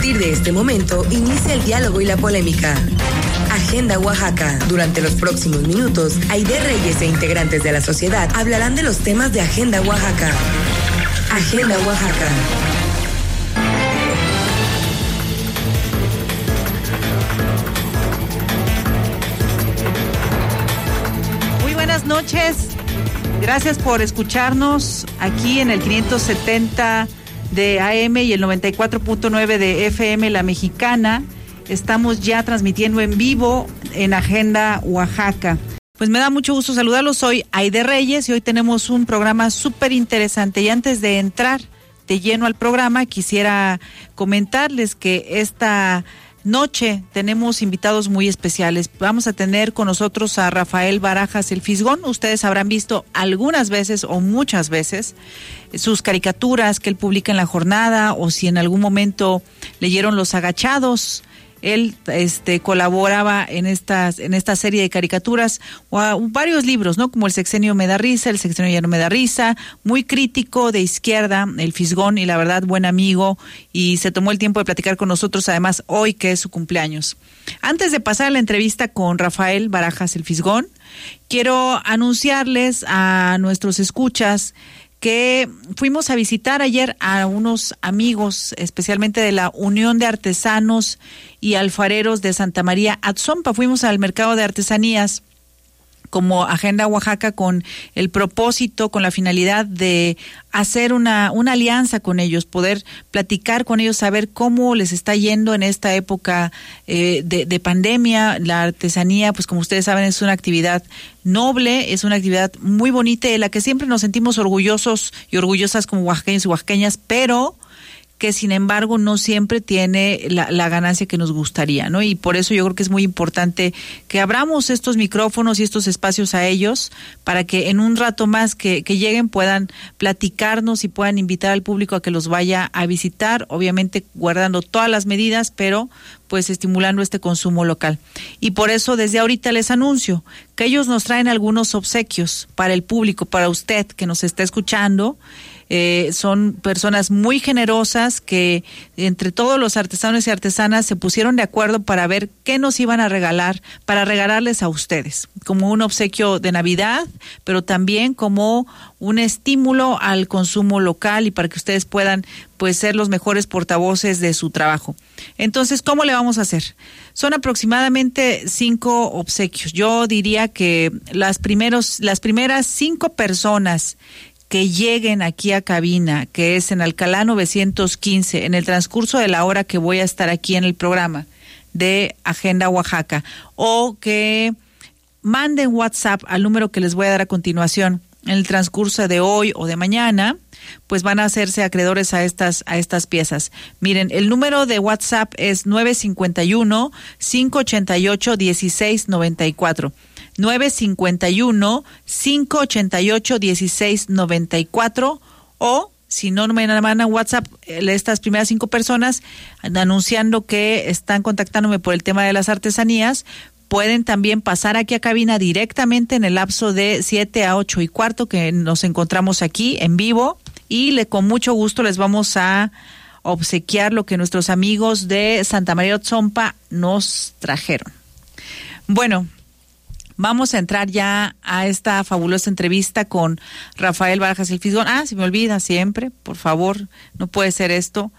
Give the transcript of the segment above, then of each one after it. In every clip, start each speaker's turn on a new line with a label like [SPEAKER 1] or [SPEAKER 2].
[SPEAKER 1] partir de este momento inicia el diálogo y la polémica. Agenda Oaxaca. Durante los próximos minutos, Aide Reyes e integrantes de la sociedad hablarán de los temas de Agenda Oaxaca. Agenda Oaxaca.
[SPEAKER 2] Muy buenas noches. Gracias por escucharnos aquí en el 570 de AM y el 94.9 de FM La Mexicana. Estamos ya transmitiendo en vivo en Agenda Oaxaca. Pues me da mucho gusto saludarlos. Soy Aide Reyes y hoy tenemos un programa súper interesante. Y antes de entrar de lleno al programa, quisiera comentarles que esta noche tenemos invitados muy especiales. Vamos a tener con nosotros a Rafael Barajas el Fisgón. Ustedes habrán visto algunas veces o muchas veces sus caricaturas que él publica en la jornada o si en algún momento leyeron Los Agachados él este, colaboraba en estas en esta serie de caricaturas o varios libros, ¿no? Como El sexenio me da risa, El sexenio ya no me da risa, muy crítico de izquierda, El Fisgón y la verdad buen amigo y se tomó el tiempo de platicar con nosotros además hoy que es su cumpleaños. Antes de pasar a la entrevista con Rafael Barajas El Fisgón, quiero anunciarles a nuestros escuchas que fuimos a visitar ayer a unos amigos, especialmente de la Unión de Artesanos y Alfareros de Santa María Atzompa. Fuimos al mercado de artesanías como Agenda Oaxaca con el propósito, con la finalidad de hacer una, una alianza con ellos, poder platicar con ellos, saber cómo les está yendo en esta época eh, de, de, pandemia. La artesanía, pues como ustedes saben, es una actividad noble, es una actividad muy bonita de la que siempre nos sentimos orgullosos y orgullosas como oaxaqueños y oaxaqueñas, pero que sin embargo no siempre tiene la, la, ganancia que nos gustaría, ¿no? Y por eso yo creo que es muy importante que abramos estos micrófonos y estos espacios a ellos para que en un rato más que, que lleguen puedan platicarnos y puedan invitar al público a que los vaya a visitar, obviamente guardando todas las medidas, pero pues estimulando este consumo local. Y por eso desde ahorita les anuncio que ellos nos traen algunos obsequios para el público, para usted que nos está escuchando eh, son personas muy generosas que entre todos los artesanos y artesanas se pusieron de acuerdo para ver qué nos iban a regalar, para regalarles a ustedes, como un obsequio de Navidad, pero también como un estímulo al consumo local y para que ustedes puedan pues ser los mejores portavoces de su trabajo. Entonces, ¿cómo le vamos a hacer? Son aproximadamente cinco obsequios. Yo diría que las primeros, las primeras cinco personas que lleguen aquí a cabina, que es en Alcalá 915, en el transcurso de la hora que voy a estar aquí en el programa de Agenda Oaxaca, o que manden WhatsApp al número que les voy a dar a continuación en el transcurso de hoy o de mañana, pues van a hacerse acreedores a estas a estas piezas. Miren, el número de WhatsApp es 951 588 1694. 951-588-1694 o si no me mandan WhatsApp eh, estas primeras cinco personas anunciando que están contactándome por el tema de las artesanías, pueden también pasar aquí a cabina directamente en el lapso de 7 a 8 y cuarto que nos encontramos aquí en vivo y le, con mucho gusto les vamos a obsequiar lo que nuestros amigos de Santa María Otzompa nos trajeron. Bueno, Vamos a entrar ya a esta fabulosa entrevista con Rafael Barajas el Fisgón. Ah, se me olvida siempre, por favor, no puede ser esto.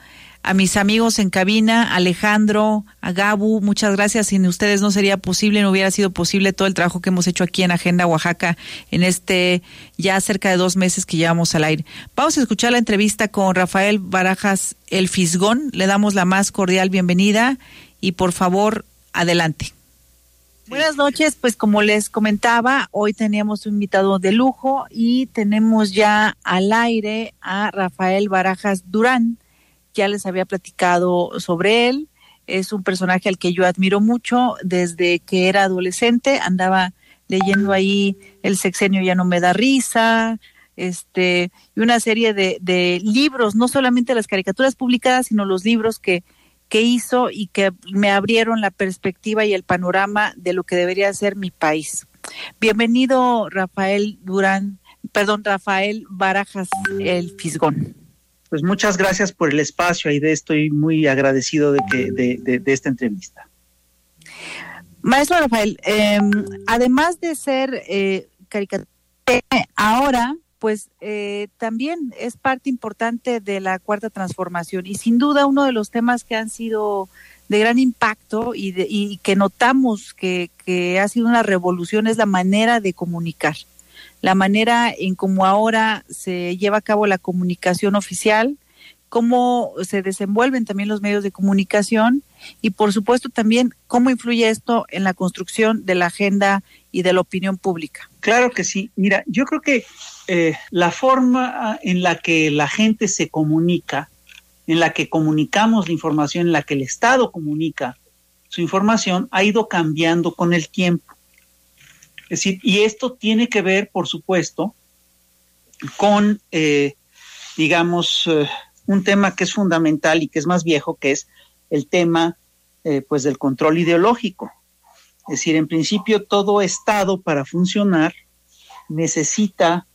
[SPEAKER 2] A mis amigos en cabina, Alejandro, a Gabu, muchas gracias. Sin ustedes no sería posible, no hubiera sido posible todo el trabajo que hemos hecho aquí en Agenda Oaxaca en este ya cerca de dos meses que llevamos al aire. Vamos a escuchar la entrevista con Rafael Barajas el Fisgón. Le damos la más cordial bienvenida y por favor, adelante. Buenas noches, pues como les comentaba, hoy teníamos un invitado de lujo y tenemos ya al aire a Rafael Barajas Durán. Ya les había platicado sobre él. Es un personaje al que yo admiro mucho desde que era adolescente. Andaba leyendo ahí El sexenio ya no me da risa, este, y una serie de, de libros, no solamente las caricaturas publicadas, sino los libros que, que hizo y que me abrieron la perspectiva y el panorama de lo que debería ser mi país. Bienvenido, Rafael Durán, perdón, Rafael Barajas, el Fisgón.
[SPEAKER 3] Pues muchas gracias por el espacio, Aide. Estoy muy agradecido de, que, de, esta entrevista.
[SPEAKER 2] Maestro Rafael, em, además de ser eh, caricatura, ahora pues eh, también es parte importante de la cuarta transformación y sin duda uno de los temas que han sido de gran impacto y, y que notamos que, ha sido una revolución es la manera de comunicar, la manera en cómo ahora se lleva a cabo la comunicación oficial, cómo se desenvuelven también los medios de comunicación y por supuesto también cómo influye esto en la construcción de la agenda y de la opinión pública.
[SPEAKER 3] Claro que sí. Mira, yo creo que eh, la forma en la que la gente se comunica, en la que comunicamos la información, en la que el Estado comunica su información, ha ido cambiando con el tiempo. Es decir, y esto tiene que ver, por supuesto, con, eh, digamos, eh, un tema que es fundamental y que es más viejo, que es el tema, pues, del control ideológico. Es decir, en principio todo Estado para funcionar necesita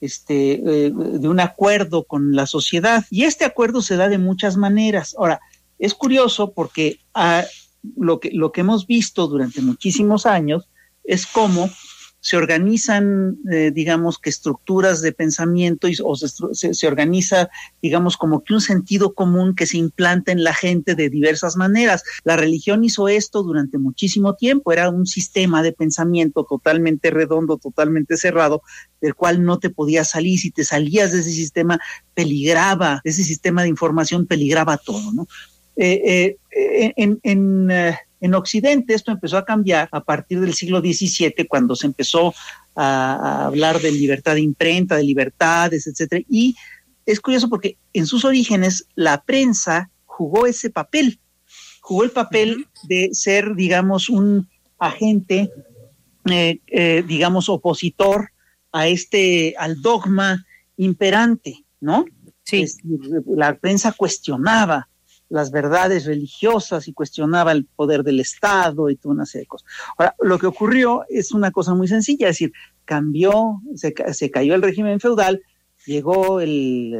[SPEAKER 3] este, eh, de un acuerdo con la sociedad y este acuerdo se da de muchas maneras. Ahora, es curioso porque ah, lo, que, lo que hemos visto durante muchísimos años es cómo se organizan, eh, digamos, que estructuras de pensamiento y, se, organiza, digamos, como que un sentido común que se implanta en la gente de diversas maneras. La religión hizo esto durante muchísimo tiempo, era un sistema de pensamiento totalmente redondo, totalmente cerrado, del cual no te podías salir. Si te salías de ese sistema, peligraba, ese sistema de información peligraba todo, ¿no? Eh, eh, en en Occidente esto empezó a cambiar a partir del siglo XVII, cuando se empezó a, hablar de libertad de imprenta, de libertades, etcétera. Y es curioso porque en sus orígenes la prensa jugó ese papel, jugó el papel de ser, digamos, un agente, eh, eh, digamos, opositor a este, al dogma imperante, ¿no? Sí. la prensa cuestionaba las verdades religiosas y cuestionaba el poder del Estado y toda una serie de cosas. Ahora, lo que ocurrió es una cosa muy sencilla, es decir, cambió, se, se cayó el régimen feudal, llegó el,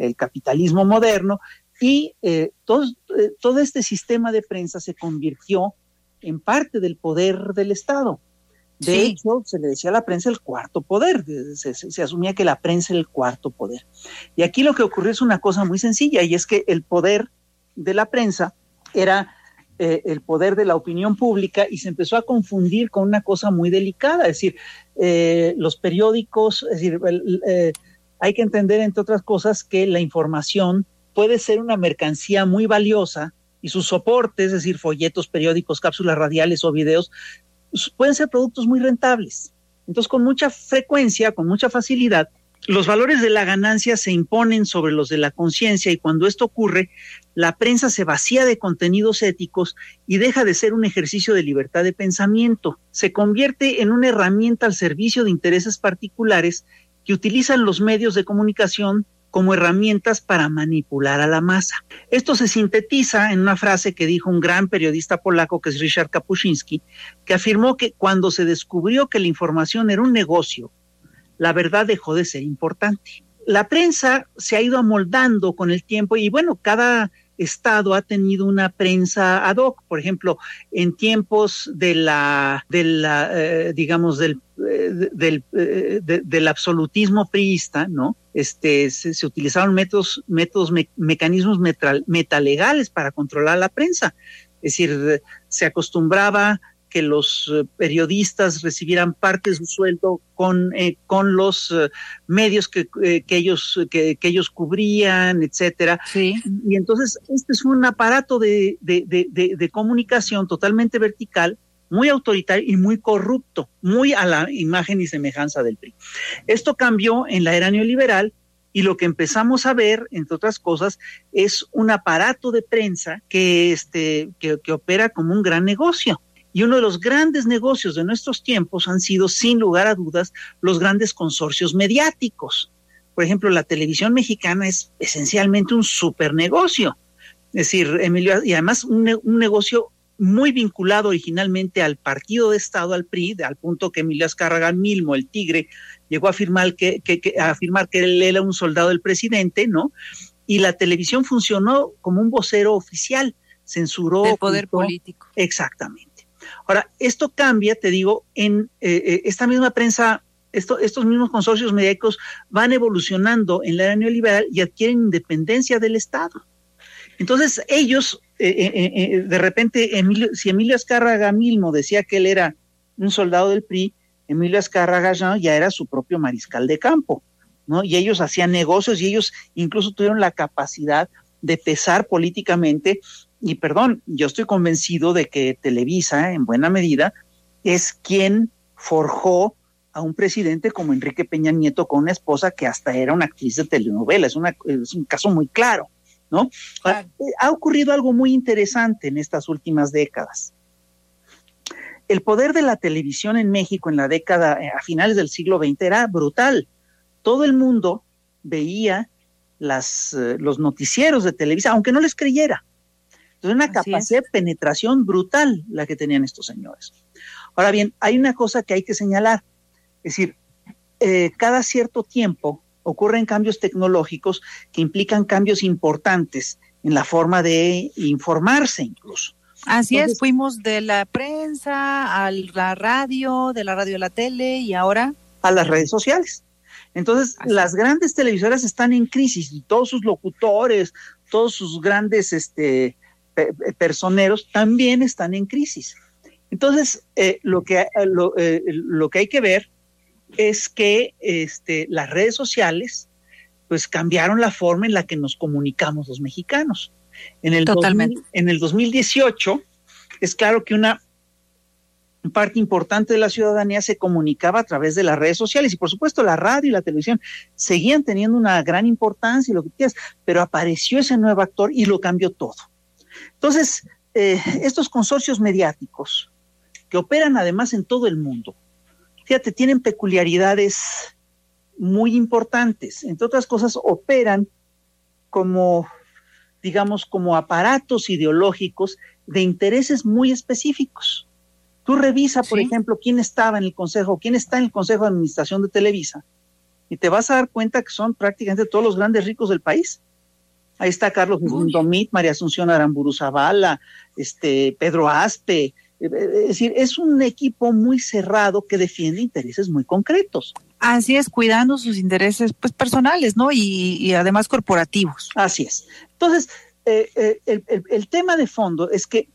[SPEAKER 3] el, capitalismo moderno y eh, todo, eh, todo este sistema de prensa se convirtió en parte del poder del Estado. De hecho, se le decía a la prensa el cuarto poder, se, se, asumía que la prensa era el cuarto poder. Y aquí lo que ocurrió es una cosa muy sencilla, y es que el poder de la prensa era eh, el poder de la opinión pública y se empezó a confundir con una cosa muy delicada, es decir, eh, los periódicos, es decir, eh, hay que entender, entre otras cosas, que la información puede ser una mercancía muy valiosa y sus soportes, es decir, folletos, periódicos, cápsulas radiales o videos, pueden ser productos muy rentables. Entonces, con mucha frecuencia, con mucha facilidad, los valores de la ganancia se imponen sobre los de la conciencia y cuando esto ocurre, la prensa se vacía de contenidos éticos y deja de ser un ejercicio de libertad de pensamiento. Se convierte en una herramienta al servicio de intereses particulares que utilizan los medios de comunicación como herramientas para manipular a la masa. Esto se sintetiza en una frase que dijo un gran periodista polaco que es Richard Kapuscinski, que afirmó que cuando se descubrió que la información era un negocio la verdad dejó de ser importante. La prensa se ha ido amoldando con el tiempo y bueno, cada estado ha tenido una prensa ad hoc, por ejemplo, en tiempos de la, eh, digamos, del, eh, eh, del absolutismo priista, ¿no? Este, se, utilizaron métodos, métodos mecanismos metalegales para controlar la prensa. Es decir, se acostumbraba que los eh, periodistas recibieran parte de su sueldo con, eh, con los eh, medios que, que ellos, que, que, ellos cubrían, etcétera. Sí. Y entonces este es un aparato de, de, de, de, comunicación totalmente vertical, muy autoritario y muy corrupto, muy a la imagen y semejanza del PRI. Esto cambió en la era neoliberal y lo que empezamos a ver, entre otras cosas, es un aparato de prensa que, este, que, que opera como un gran negocio. Y uno de los grandes negocios de nuestros tiempos han sido, sin lugar a dudas, los grandes consorcios mediáticos. Por ejemplo, la televisión mexicana es esencialmente un super negocio. Es decir, Emilio, y además un, negocio muy vinculado originalmente al partido de Estado, al PRI, al punto que Emilio Azcárraga Milmo, el tigre, llegó a afirmar que, a afirmar que él era un soldado del presidente, ¿no? y la televisión funcionó como un vocero oficial, censuró.
[SPEAKER 2] El poder político.
[SPEAKER 3] Exactamente. Ahora, esto cambia, te digo, en eh, eh, esta misma prensa, estos mismos consorcios mediáticos van evolucionando en la era neoliberal y adquieren independencia del Estado. Entonces, ellos, eh, de repente, Emilio, si Emilio Azcárraga Milmo decía que él era un soldado del PRI, Emilio Azcárraga ya era su propio mariscal de campo. ¿no? Y ellos hacían negocios y ellos incluso tuvieron la capacidad de pesar políticamente. Y perdón, yo estoy convencido de que Televisa, en buena medida, es quien forjó a un presidente como Enrique Peña Nieto con una esposa que hasta era una actriz de telenovela. Es, una, es un caso muy claro, ¿no? Ha ocurrido algo muy interesante en estas últimas décadas. El poder de la televisión en México en la década, eh, a finales del siglo XX, era brutal todo el mundo veía las, eh, los noticieros de Televisa, aunque no les creyera. Entonces, una capacidad de penetración brutal la que tenían estos señores. Ahora bien, hay una cosa que hay que señalar, es decir, eh, cada cierto tiempo ocurren cambios tecnológicos que implican cambios importantes en la forma de informarse incluso.
[SPEAKER 2] Así es, fuimos de la prensa a la radio, de la radio a la tele y ahora
[SPEAKER 3] a las redes sociales. Entonces, las grandes televisoras están en crisis y todos sus locutores, todos sus grandes este, personeros también están en crisis. Entonces, eh, lo, que, eh, eh, lo, que hay que ver es que este, las redes sociales pues cambiaron la forma en la que nos comunicamos los mexicanos. En el,
[SPEAKER 2] Totalmente.
[SPEAKER 3] en el 2018 es claro que una parte importante de la ciudadanía se comunicaba a través de las redes sociales y por supuesto la radio y la televisión seguían teniendo una gran importancia y lo que quieras, pero apareció ese nuevo actor y lo cambió todo. Entonces, eh, estos consorcios mediáticos que operan además en todo el mundo, fíjate, tienen peculiaridades muy importantes. Entre otras cosas, operan como, digamos, como aparatos ideológicos de intereses muy específicos. Tú revisa, por ejemplo, quién estaba en el consejo, quién está en el consejo de administración de Televisa, y te vas a dar cuenta que son prácticamente todos los grandes ricos del país. Ahí está Carlos Domit, María Asunción Aramburu Zavala, este, Pedro Aspe. Eh, eh, es decir, es un equipo muy cerrado que defiende intereses muy concretos.
[SPEAKER 2] Así es, cuidando sus intereses pues, personales, ¿no? Y, además corporativos.
[SPEAKER 3] Así es. Entonces, eh, el, tema de fondo es que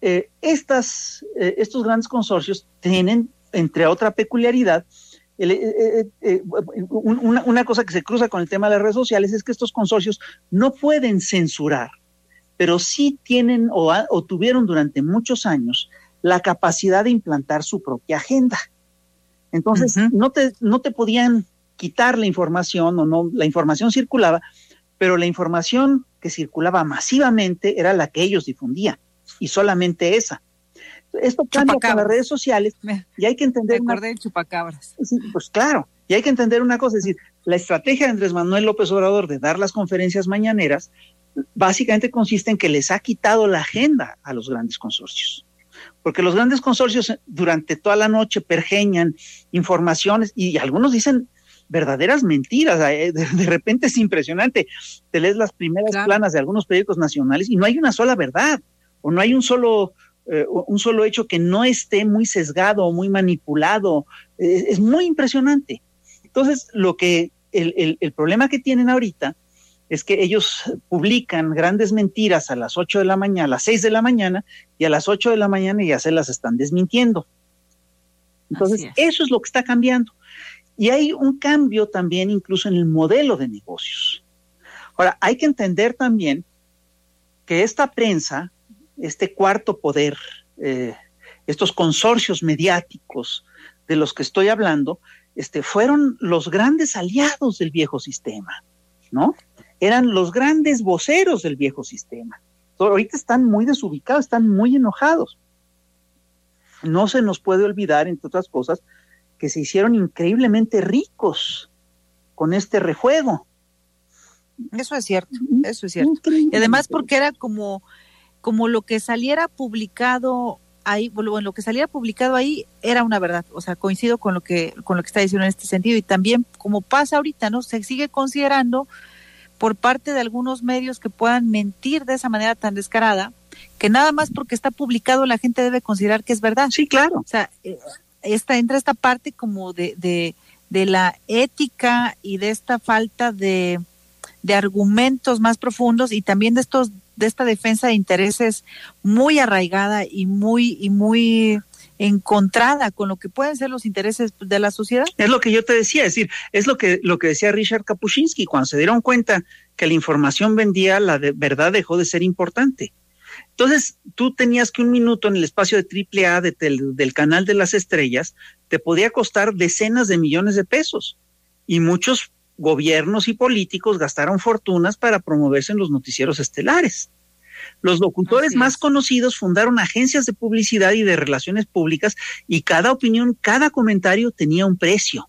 [SPEAKER 3] eh, estas, estos grandes consorcios tienen, entre otra peculiaridad, eh, una, cosa que se cruza con el tema de las redes sociales es que estos consorcios no pueden censurar, pero sí tienen o, tuvieron durante muchos años la capacidad de implantar su propia agenda. Entonces, no, te, no te podían quitar la información o no, la información circulaba, pero la información que circulaba masivamente era la que ellos difundían y solamente esa. Esto cambia con las redes sociales y hay que entender.
[SPEAKER 2] Me acordé de chupacabras.
[SPEAKER 3] pues claro, y hay que entender una cosa, es decir, la estrategia de Andrés Manuel López Obrador de dar las conferencias mañaneras básicamente consiste en que les ha quitado la agenda a los grandes consorcios. Porque los grandes consorcios durante toda la noche pergeñan informaciones y algunos dicen verdaderas mentiras. Eh, de, repente es impresionante. Te lees las primeras planas de algunos periódicos nacionales y no hay una sola verdad o no hay un solo, eh, un solo hecho que no esté muy sesgado o muy manipulado. Es, muy impresionante. Entonces, lo que el, el, problema que tienen ahorita es que ellos publican grandes mentiras a las 8 de la mañana, a las 6 de la mañana, y a las 8 de la mañana ya se las están desmintiendo. Entonces, eso es lo que está cambiando. Y hay un cambio también incluso en el modelo de negocios. Ahora, hay que entender también que esta prensa este cuarto poder, eh, estos consorcios mediáticos de los que estoy hablando, este, fueron los grandes aliados del viejo sistema, ¿no? Eran los grandes voceros del viejo sistema. ahorita están muy desubicados, están muy enojados. No se nos puede olvidar, entre otras cosas, que se hicieron increíblemente ricos con este rejuego.
[SPEAKER 2] Eso es cierto, eso es cierto. Y además porque era como como lo que saliera publicado ahí, bueno, lo que saliera publicado ahí era una verdad, o sea, coincido con lo que con lo que está diciendo en este sentido y también como pasa ahorita, ¿no? Se sigue considerando por parte de algunos medios que puedan mentir de esa manera tan descarada, que nada más porque está publicado la gente debe considerar que es verdad.
[SPEAKER 3] Sí, claro.
[SPEAKER 2] O sea, eh, esta, entra esta parte como de, de, de la ética y de esta falta de, de argumentos más profundos y también de estos de esta defensa de intereses muy arraigada y muy y muy encontrada con lo que pueden ser los intereses de la sociedad.
[SPEAKER 3] Es lo que yo te decía, es decir, es lo que lo que decía Richard Kapuscinski cuando se dieron cuenta que la información vendía, la verdad dejó de ser importante. Entonces, tú tenías que un minuto en el espacio de triple A del canal de las estrellas te podía costar decenas de millones de pesos y muchos gobiernos y políticos gastaron fortunas para promoverse en los noticieros estelares. Los locutores más conocidos fundaron agencias de publicidad y de relaciones públicas y cada opinión, cada comentario tenía un precio.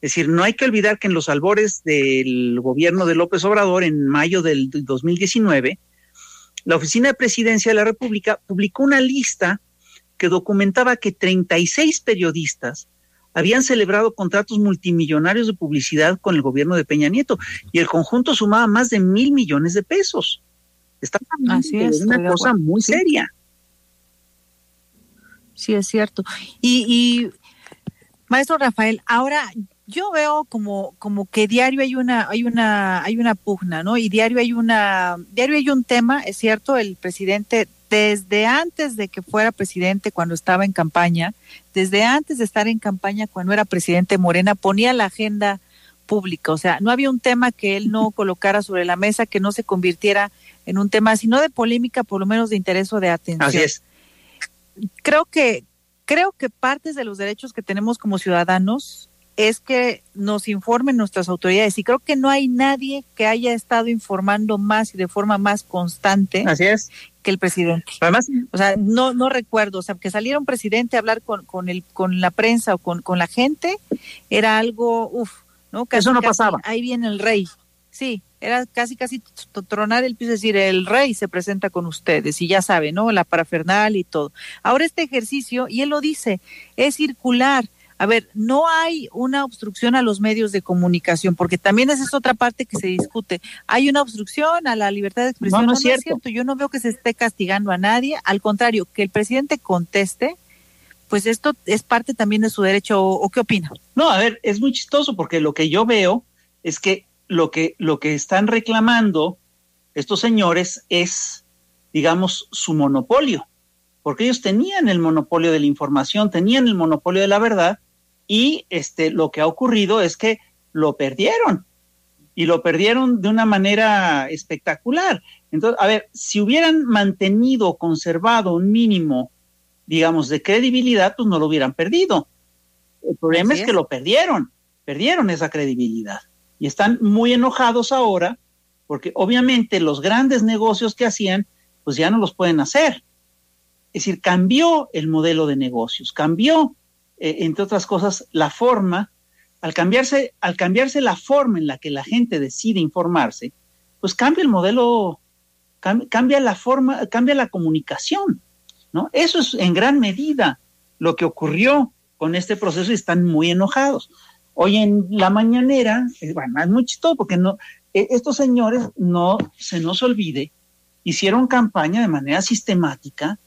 [SPEAKER 3] Es decir, no hay que olvidar que en los albores del gobierno de López Obrador, en mayo del 2019, la Oficina de Presidencia de la República publicó una lista que documentaba que 36 periodistas habían celebrado contratos multimillonarios de publicidad con el gobierno de Peña Nieto y el conjunto sumaba más de mil millones de pesos. Está Así es, una cosa muy seria.
[SPEAKER 2] Sí, es cierto. Y, y, maestro Rafael, ahora yo veo como, como que diario hay una, hay una, hay una pugna, ¿no? Y diario hay una, diario hay un tema, es cierto, el presidente desde antes de que fuera presidente, cuando estaba en campaña, desde antes de estar en campaña, cuando era presidente Morena, ponía la agenda pública. O sea, no había un tema que él no colocara sobre la mesa que no se convirtiera en un tema, sino de polémica, por lo menos de interés o de atención.
[SPEAKER 3] Así es.
[SPEAKER 2] Creo que, creo que partes de los derechos que tenemos como ciudadanos es que nos informen nuestras autoridades y creo que no hay nadie que haya estado informando más y de forma más constante
[SPEAKER 3] Así es.
[SPEAKER 2] que el presidente. Además, o sea, no no recuerdo, o sea, que saliera un presidente a hablar con con el con la prensa o con con la gente era algo, uff, ¿no?
[SPEAKER 3] Eso no pasaba.
[SPEAKER 2] Ahí viene el rey. Sí, era casi casi tronar el piso, decir, el rey se presenta con ustedes y ya sabe, ¿no? La parafernal y todo. Ahora este ejercicio, y él lo dice, es circular a ver, no hay una obstrucción a los medios de comunicación, porque también esa es otra parte que se discute. Hay una obstrucción a la libertad de expresión.
[SPEAKER 3] No, no, es, cierto.
[SPEAKER 2] Yo no veo que se esté castigando a nadie. Al contrario, que el presidente conteste, pues esto es parte también de su derecho. ¿O, qué opina?
[SPEAKER 3] No, a ver, es muy chistoso porque lo que yo veo es que lo que, lo que están reclamando estos señores es, digamos, su monopolio porque ellos tenían el monopolio de la información, tenían el monopolio de la verdad, y este, lo que ha ocurrido es que lo perdieron y lo perdieron de una manera espectacular. Entonces, a ver, si hubieran mantenido, conservado un mínimo, digamos, de credibilidad, pues no lo hubieran perdido. El problema es, que lo perdieron, perdieron esa credibilidad y están muy enojados ahora porque obviamente los grandes negocios que hacían, pues ya no los pueden hacer. Es decir, cambió el modelo de negocios, cambió eh, entre otras cosas, la forma, al cambiarse, al cambiarse la forma en la que la gente decide informarse, pues cambia el modelo, cambia la forma, cambia la comunicación, ¿no? Eso es en gran medida lo que ocurrió con este proceso y están muy enojados. Hoy en la mañanera, eh, bueno, es muy chistoso porque no, eh, estos señores, no se nos olvide, hicieron campaña de manera sistemática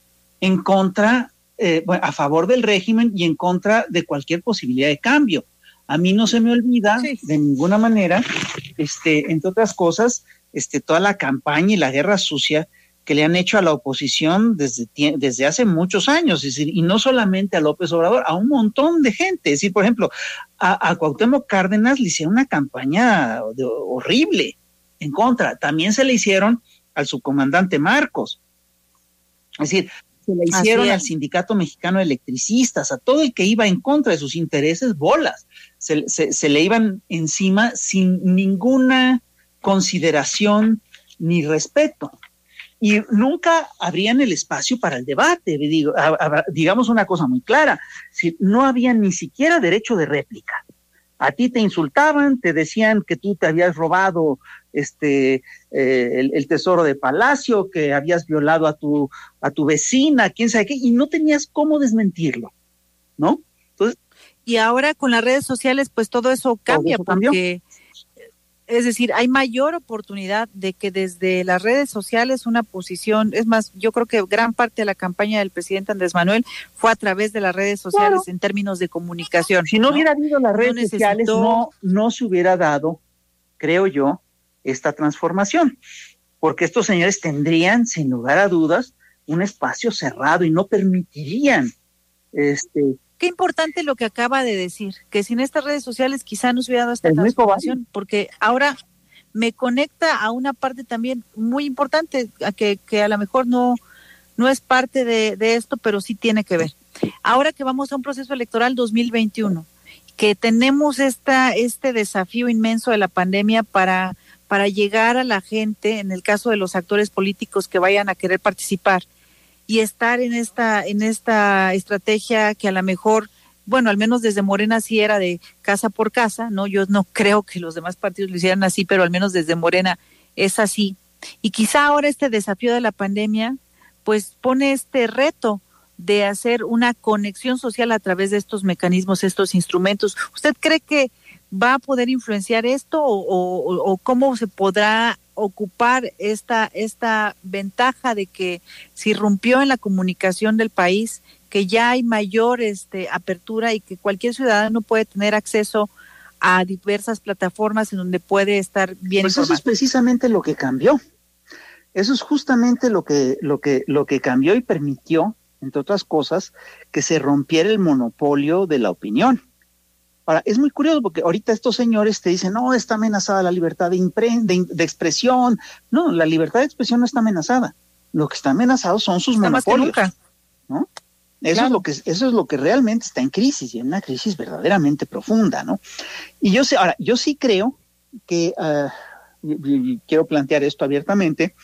[SPEAKER 3] en contra eh, a favor del régimen y en contra de cualquier posibilidad de cambio. A mí no se me olvida de ninguna manera, este, entre otras cosas, este, toda la campaña y la guerra sucia que le han hecho a la oposición desde, desde hace muchos años, es decir, y no solamente a López Obrador, a un montón de gente. Es decir, por ejemplo, a, a Cuauhtémoc Cárdenas le hicieron una campaña horrible en contra. También se le hicieron al subcomandante Marcos. Es decir, se le hicieron al Sindicato Mexicano de Electricistas, a todo el que iba en contra de sus intereses, bolas. Se, se, le iban encima sin ninguna consideración ni respeto. Y nunca abrían el espacio para el debate. Digo, digamos una cosa muy clara, si no había ni siquiera derecho de réplica. A ti te insultaban, te decían que tú te habías robado este eh, el, tesoro de palacio, que habías violado a tu a tu vecina, quién sabe qué, y no tenías cómo desmentirlo, ¿no?
[SPEAKER 2] Entonces, y ahora con las redes sociales, pues todo eso cambia, porque es decir, hay mayor oportunidad de que desde las redes sociales una posición, es más, yo creo que gran parte de la campaña del presidente Andrés Manuel fue a través de las redes sociales en términos de comunicación.
[SPEAKER 3] Si no, hubiera habido las redes sociales, no, no se hubiera dado, creo yo, esta transformación, porque estos señores tendrían, sin lugar a dudas, un espacio cerrado y no permitirían este,
[SPEAKER 2] Qué importante lo que acaba de decir, que sin estas redes sociales quizá no se hubiera dado esta transformación, porque ahora me conecta a una parte también muy importante, a que, que a lo mejor no, no es parte de, de esto, pero sí tiene que ver. Ahora que vamos a un proceso electoral 2021, que tenemos esta, este desafío inmenso de la pandemia para, para llegar a la gente, en el caso de los actores políticos que vayan a querer participar, y estar en esta, en esta estrategia que a lo mejor, bueno, al menos desde Morena sí era de casa por casa, ¿no? Yo no creo que los demás partidos lo hicieran así, pero al menos desde Morena es así. Y quizá ahora este desafío de la pandemia, pues pone este reto de hacer una conexión social a través de estos mecanismos, estos instrumentos. ¿Usted cree que va a poder influenciar esto o, o cómo se podrá ocupar esta, esta ventaja de que se irrumpió en la comunicación del país, que ya hay mayor este, apertura y que cualquier ciudadano puede tener acceso a diversas plataformas en donde puede estar bien
[SPEAKER 3] pues Eso es precisamente lo que cambió. Eso es justamente lo que, lo que, lo que cambió y permitió, entre otras cosas, que se rompiera el monopolio de la opinión. Ahora, es muy curioso porque ahorita estos señores te dicen, no, está amenazada la libertad de, de, expresión. No, la libertad de expresión no está amenazada. Lo que está amenazado son sus monopolios. ¿no? Eso, es lo que, eso es lo que realmente está en crisis y en una crisis verdaderamente profunda, ¿no? Y yo sé, ahora, yo sí creo que, uh, y quiero plantear esto abiertamente,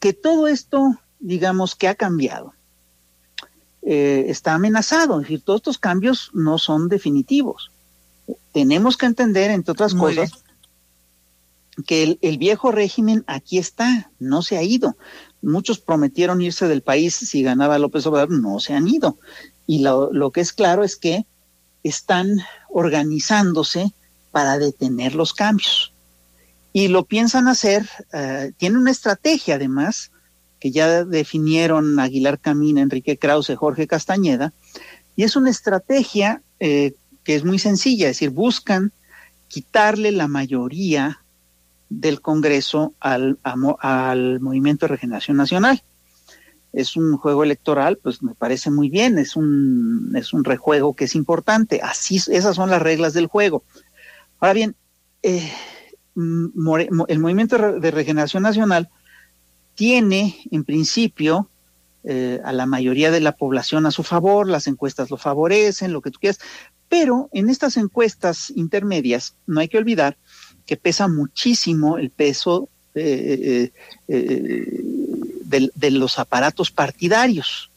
[SPEAKER 3] que todo esto, digamos, que ha cambiado, eh, está amenazado. Es decir, todos estos cambios no son definitivos. Tenemos que entender, entre otras cosas, que el, viejo régimen aquí está, no se ha ido. Muchos prometieron irse del país si ganaba López Obrador, no se han ido. Y lo, que es claro es que están organizándose para detener los cambios. Y lo piensan hacer, uh, tienen una estrategia además, que ya definieron Aguilar Camina, Enrique Krause, Jorge Castañeda, y es una estrategia eh, que es muy sencilla, es decir, buscan quitarle la mayoría del Congreso al, al Movimiento de Regeneración Nacional. Es un juego electoral, pues me parece muy bien, es un, es un rejuego que es importante, así, esas son las reglas del juego. Ahora bien, eh, el Movimiento de Regeneración Nacional tiene, en principio, eh, a la mayoría de la población a su favor, las encuestas lo favorecen, lo que tú quieras, pero en estas encuestas intermedias no hay que olvidar que pesa muchísimo el peso eh, eh, de, los aparatos partidarios.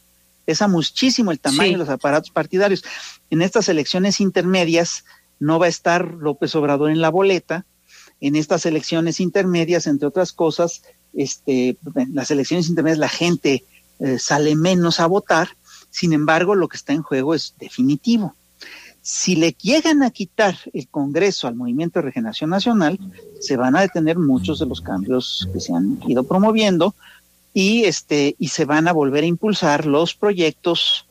[SPEAKER 3] Pesa muchísimo el tamaño de los aparatos partidarios. En estas elecciones intermedias no va a estar López Obrador en la boleta. En estas elecciones intermedias, entre otras cosas, este, en las elecciones intermedias la gente eh, sale menos a votar, sin embargo lo que está en juego es definitivo. Si le llegan a quitar el Congreso al Movimiento de Regeneración Nacional, se van a detener muchos de los cambios que se han ido promoviendo y este y se van a volver a impulsar los proyectos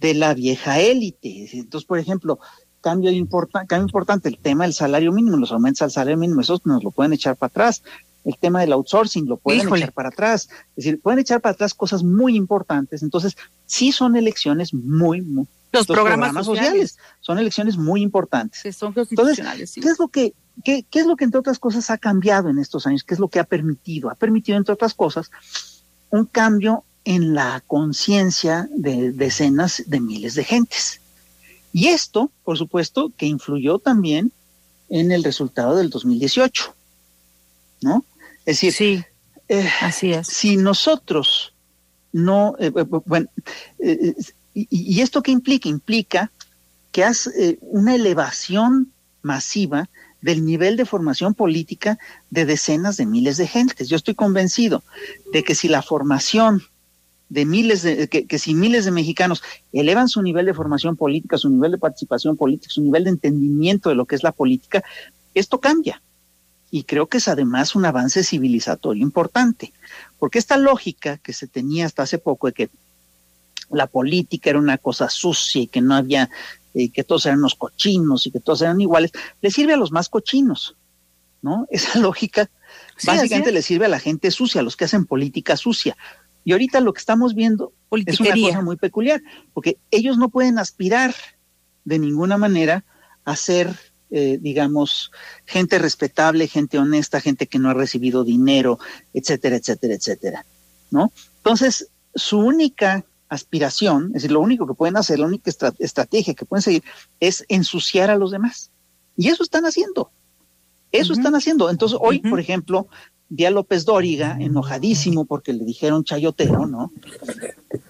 [SPEAKER 3] de la vieja élite. Entonces, por ejemplo, cambio, cambio importante el tema del salario mínimo, los aumentos al salario mínimo, esos nos lo pueden echar para atrás el tema del outsourcing, lo pueden echar para atrás. Es decir, pueden echar para atrás cosas muy importantes. Entonces, sí son elecciones muy, muy
[SPEAKER 2] los, programas, sociales.
[SPEAKER 3] son elecciones muy importantes.
[SPEAKER 2] son constitucionales.
[SPEAKER 3] ¿qué es lo que qué, qué es lo que entre otras cosas ha cambiado en estos años? ¿Qué es lo que ha permitido? Ha permitido entre otras cosas un cambio en la conciencia de decenas de miles de gentes. Y esto, por supuesto, que influyó también en el resultado del 2018, ¿no? Es decir,
[SPEAKER 2] sí, eh, así es.
[SPEAKER 3] si nosotros no, eh, eh, bueno, y, esto qué implica? Implica que hace una elevación masiva del nivel de formación política de decenas de miles de gentes. Yo estoy convencido de que si la formación de miles de, que, que, si miles de mexicanos elevan su nivel de formación política, su nivel de participación política, su nivel de entendimiento de lo que es la política, Esto cambia. Y creo que es además un avance civilizatorio importante, porque esta lógica que se tenía hasta hace poco de que la política era una cosa sucia y que no había, eh, que todos eran unos cochinos y que todos eran iguales, le sirve a los más cochinos, ¿no? Esa lógica básicamente le sirve a la gente sucia, a los que hacen política sucia. Y ahorita lo que estamos viendo es una cosa muy peculiar, porque ellos no pueden aspirar de ninguna manera a ser, eh, digamos, gente respetable, gente honesta, gente que no ha recibido dinero, etcétera, etcétera, etcétera, ¿no? Entonces, su única aspiración, es decir, lo único que pueden hacer, la única estrategia que pueden seguir es ensuciar a los demás. Y eso están haciendo. Eso están haciendo. Entonces, hoy, por ejemplo, vi a López Dóriga enojadísimo porque le dijeron chayotero, ¿no?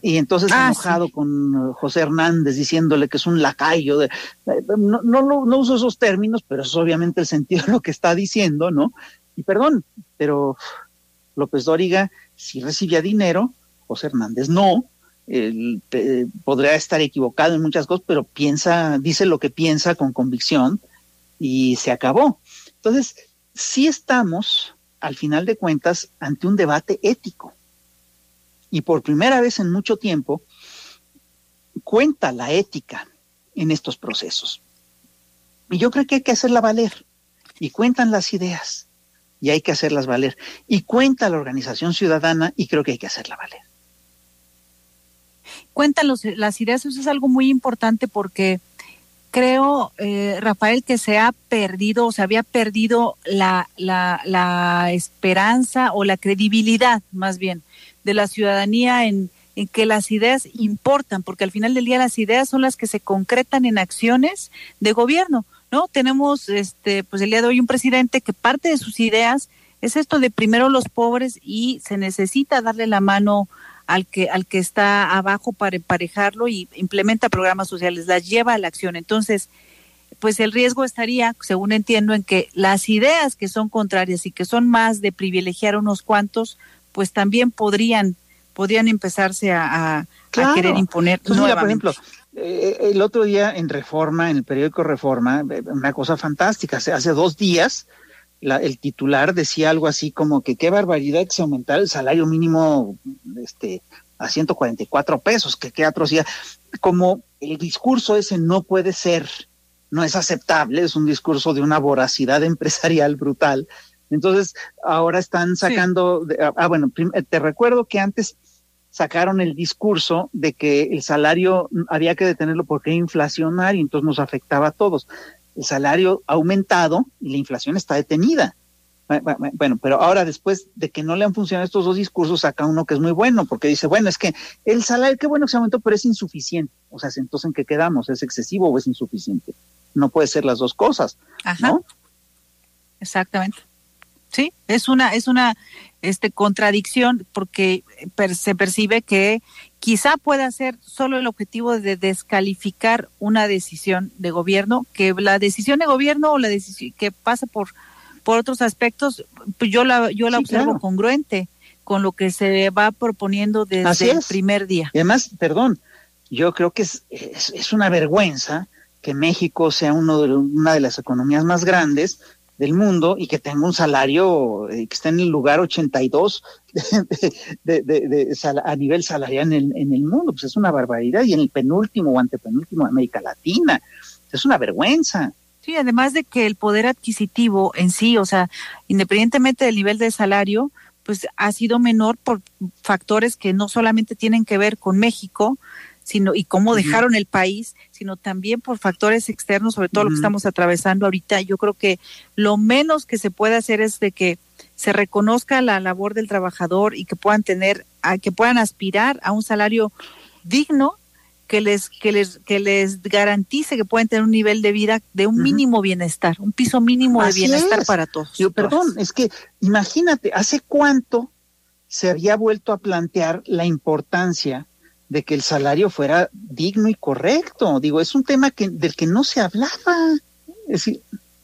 [SPEAKER 3] Y entonces ah, enojado con José Hernández diciéndole que es un lacayo. De, no, no, no, uso esos términos, pero es obviamente el sentido de lo que está diciendo, ¿no? Y perdón, pero López Dóriga sí recibía dinero, José Hernández no. Él, podría estar equivocado en muchas cosas, pero piensa, dice lo que piensa con convicción y se acabó. Entonces, sí estamos al final de cuentas, ante un debate ético. Y por primera vez en mucho tiempo, cuenta la ética en estos procesos. Y yo creo que hay que hacerla valer. Y cuentan las ideas. Y hay que hacerlas valer. Y cuenta la organización ciudadana y creo que hay que hacerla valer.
[SPEAKER 2] Cuentan las ideas, eso es algo muy importante porque creo, eh, Rafael, que se ha perdido o se había perdido la, la, la, esperanza o la credibilidad, más bien, de la ciudadanía en, en que las ideas importan, porque al final del día las ideas son las que se concretan en acciones de gobierno, ¿no? Tenemos, este, pues el día de hoy un presidente que parte de sus ideas es esto de primero los pobres y se necesita darle la mano al que, al que está abajo para emparejarlo y implementa programas sociales, las lleva a la acción. Entonces, pues el riesgo estaría, según entiendo, en que las ideas que son contrarias y que son más de privilegiar a unos cuantos, pues también podrían, podrían empezarse a, querer imponer.
[SPEAKER 3] por ejemplo, eh, el otro día en Reforma, en el periódico Reforma, eh, una cosa fantástica, hace dos días, el titular decía algo así como que qué barbaridad que se aumentara el salario mínimo este, a 144 pesos, que qué atrocidad. Como el discurso ese no puede ser, no es aceptable, es un discurso de una voracidad empresarial brutal. Entonces, ahora están sacando, ah, ah, bueno, te recuerdo que antes sacaron el discurso de que el salario había que detenerlo porque era inflacionario, entonces nos afectaba a todos el salario ha aumentado y la inflación está detenida. Bueno, pero ahora después de que no le han funcionado estos dos discursos, saca uno que es muy bueno, porque dice, bueno, es que el salario, qué bueno que se aumentó, pero es insuficiente. O sea, entonces, ¿en qué quedamos? ¿Es excesivo o es insuficiente? No puede ser las dos cosas. Ajá.
[SPEAKER 2] Exactamente. Sí, es una, es una este, contradicción porque se percibe que quizá pueda ser solo el objetivo de descalificar una decisión de gobierno, que la decisión de gobierno o la decisión que pasa por, por otros aspectos, pues yo la, yo la observo congruente con lo que se va proponiendo desde el primer día.
[SPEAKER 3] Y además, perdón, yo creo que es, es, una vergüenza que México sea uno de, una de las economías más grandes del mundo y que tenga un salario eh, que esté en el lugar 82 de, de, de, a nivel salarial en el, en el mundo. Pues es una barbaridad y en el penúltimo o antepenúltimo de América Latina. Es una vergüenza.
[SPEAKER 2] Sí, además de que el poder adquisitivo en sí, o sea, independientemente del nivel de salario, pues ha sido menor por factores que no solamente tienen que ver con México, sino y cómo dejaron el país, sino también por factores externos, sobre todo lo que estamos atravesando ahorita. Yo creo que lo menos que se puede hacer es de que se reconozca la labor del trabajador y que puedan tener, a, que puedan aspirar a un salario digno que les que les que les garantice que pueden tener un nivel de vida de un mínimo bienestar, un piso mínimo de bienestar para todos.
[SPEAKER 3] Yo, perdón, es que imagínate, ¿hace cuánto se había vuelto a plantear la importancia de que el salario fuera digno y correcto. Digo, es un tema que, del que no se hablaba.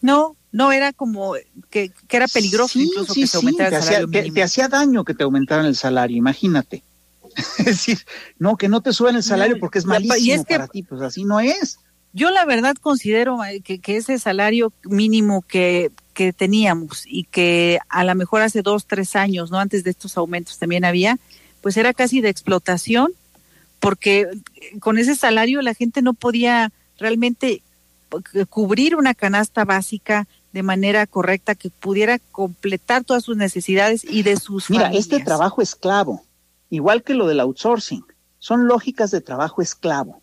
[SPEAKER 2] no, no era como que, era peligroso incluso que se aumentara el salario
[SPEAKER 3] hacía, te, hacía daño que te aumentaran el salario, imagínate. es decir, no, que no te suban el salario porque es malísimo y es que, para ti, pues así no es.
[SPEAKER 2] Yo la verdad considero que, que ese salario mínimo que, que teníamos y que a lo mejor hace dos, tres años, no antes de estos aumentos también había, pues era casi de explotación, porque con ese salario la gente no podía realmente cubrir una canasta básica de manera correcta que pudiera completar todas sus necesidades y de sus
[SPEAKER 3] Mira, este trabajo esclavo, igual que lo del outsourcing, son lógicas de trabajo esclavo.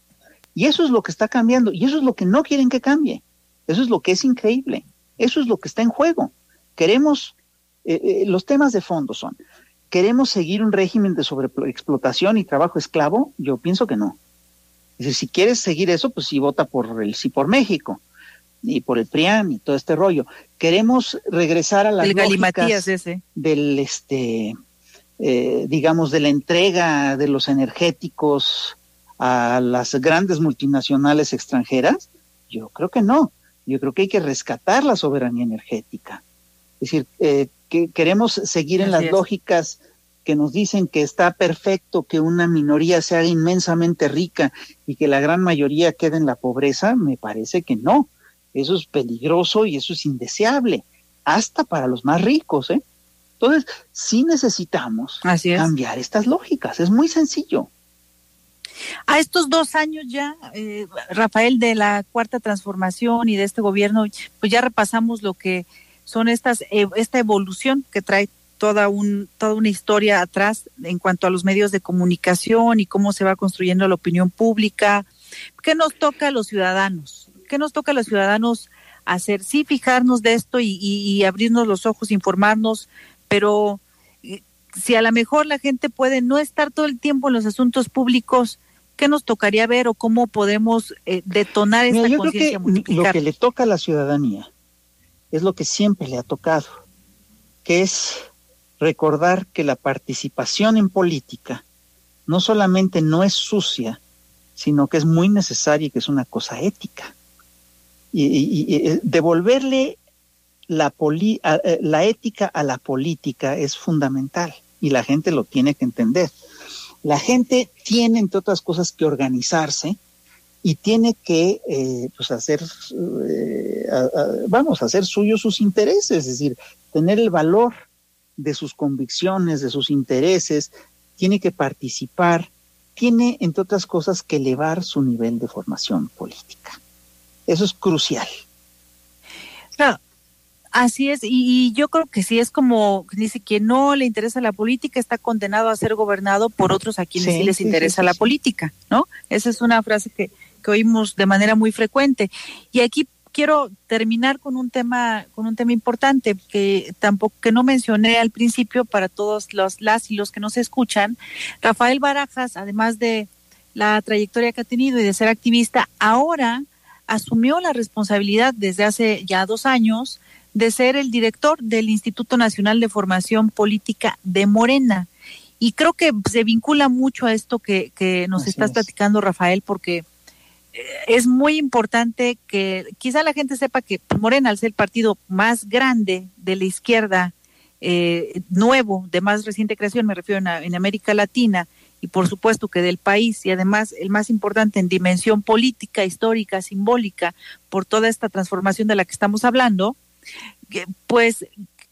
[SPEAKER 3] Y eso es lo que está cambiando y eso es lo que no quieren que cambie. Eso es lo que es increíble. Eso es lo que está en juego. Queremos, eh, eh, los temas de fondo son, ¿queremos seguir un régimen de sobreexplotación y trabajo esclavo? Yo pienso que no. Es decir, si quieres seguir eso, pues sí vota por el sí por México y por el PRIAN y todo este rollo. Queremos regresar a las
[SPEAKER 2] lógicas ese.
[SPEAKER 3] del este eh, digamos de la entrega de los energéticos a las grandes multinacionales extranjeras. Yo creo que no. Yo creo que hay que rescatar la soberanía energética. Es decir, eh, que queremos seguir en las lógicas que nos dicen que está perfecto que una minoría sea inmensamente rica y que la gran mayoría quede en la pobreza, me parece que no. Eso es peligroso y eso es indeseable, hasta para los más ricos. ¿eh? Entonces, sí necesitamos cambiar estas lógicas, es muy sencillo.
[SPEAKER 2] A estos dos años ya, eh, Rafael, de la cuarta transformación y de este gobierno, pues ya repasamos lo que son estas, eh, esta evolución que trae toda, un, toda una historia atrás en cuanto a los medios de comunicación y cómo se va construyendo la opinión pública. ¿Qué nos toca a los ciudadanos? ¿Qué nos toca a los ciudadanos hacer? Sí, fijarnos de esto y, abrirnos los ojos, informarnos, pero eh, si a lo mejor la gente puede no estar todo el tiempo en los asuntos públicos, ¿qué nos tocaría ver o cómo podemos eh, detonar esta conciencia?
[SPEAKER 3] Lo que le toca a la ciudadanía es lo que siempre le ha tocado, que es recordar que la participación en política no solamente no es sucia, sino que es muy necesaria y que es una cosa ética. Y, eh, devolverle la, eh, la ética a la política es fundamental y la gente lo tiene que entender. La gente tiene, entre otras cosas, que organizarse y tiene que eh, pues hacer, vamos, a hacer suyos sus intereses, es decir, tener el valor de sus convicciones, de sus intereses, tiene que participar, tiene, entre otras cosas, que elevar su nivel de formación política. Eso es crucial.
[SPEAKER 2] Claro, así es, y, yo creo que sí es como dice que no le interesa la política está condenado a ser gobernado por otros a quienes sí, les interesa la política, ¿no? Esa es una frase que, que oímos de manera muy frecuente. Y aquí quiero terminar con un tema con un tema importante que tampoco que no mencioné al principio para todos los las y los que nos escuchan. Rafael Barajas, además de la trayectoria que ha tenido y de ser activista, ahora asumió la responsabilidad desde hace ya dos años de ser el director del Instituto Nacional de Formación Política de Morena. Y creo que se vincula mucho a esto que, que nos estás platicando, Rafael, porque es muy importante que quizá la gente sepa que Morena, al ser el partido más grande de la izquierda, eh, nuevo, de más reciente creación, me refiero en, América Latina, y por supuesto que del país, y además el más importante en dimensión política, histórica, simbólica, por toda esta transformación de la que estamos hablando, pues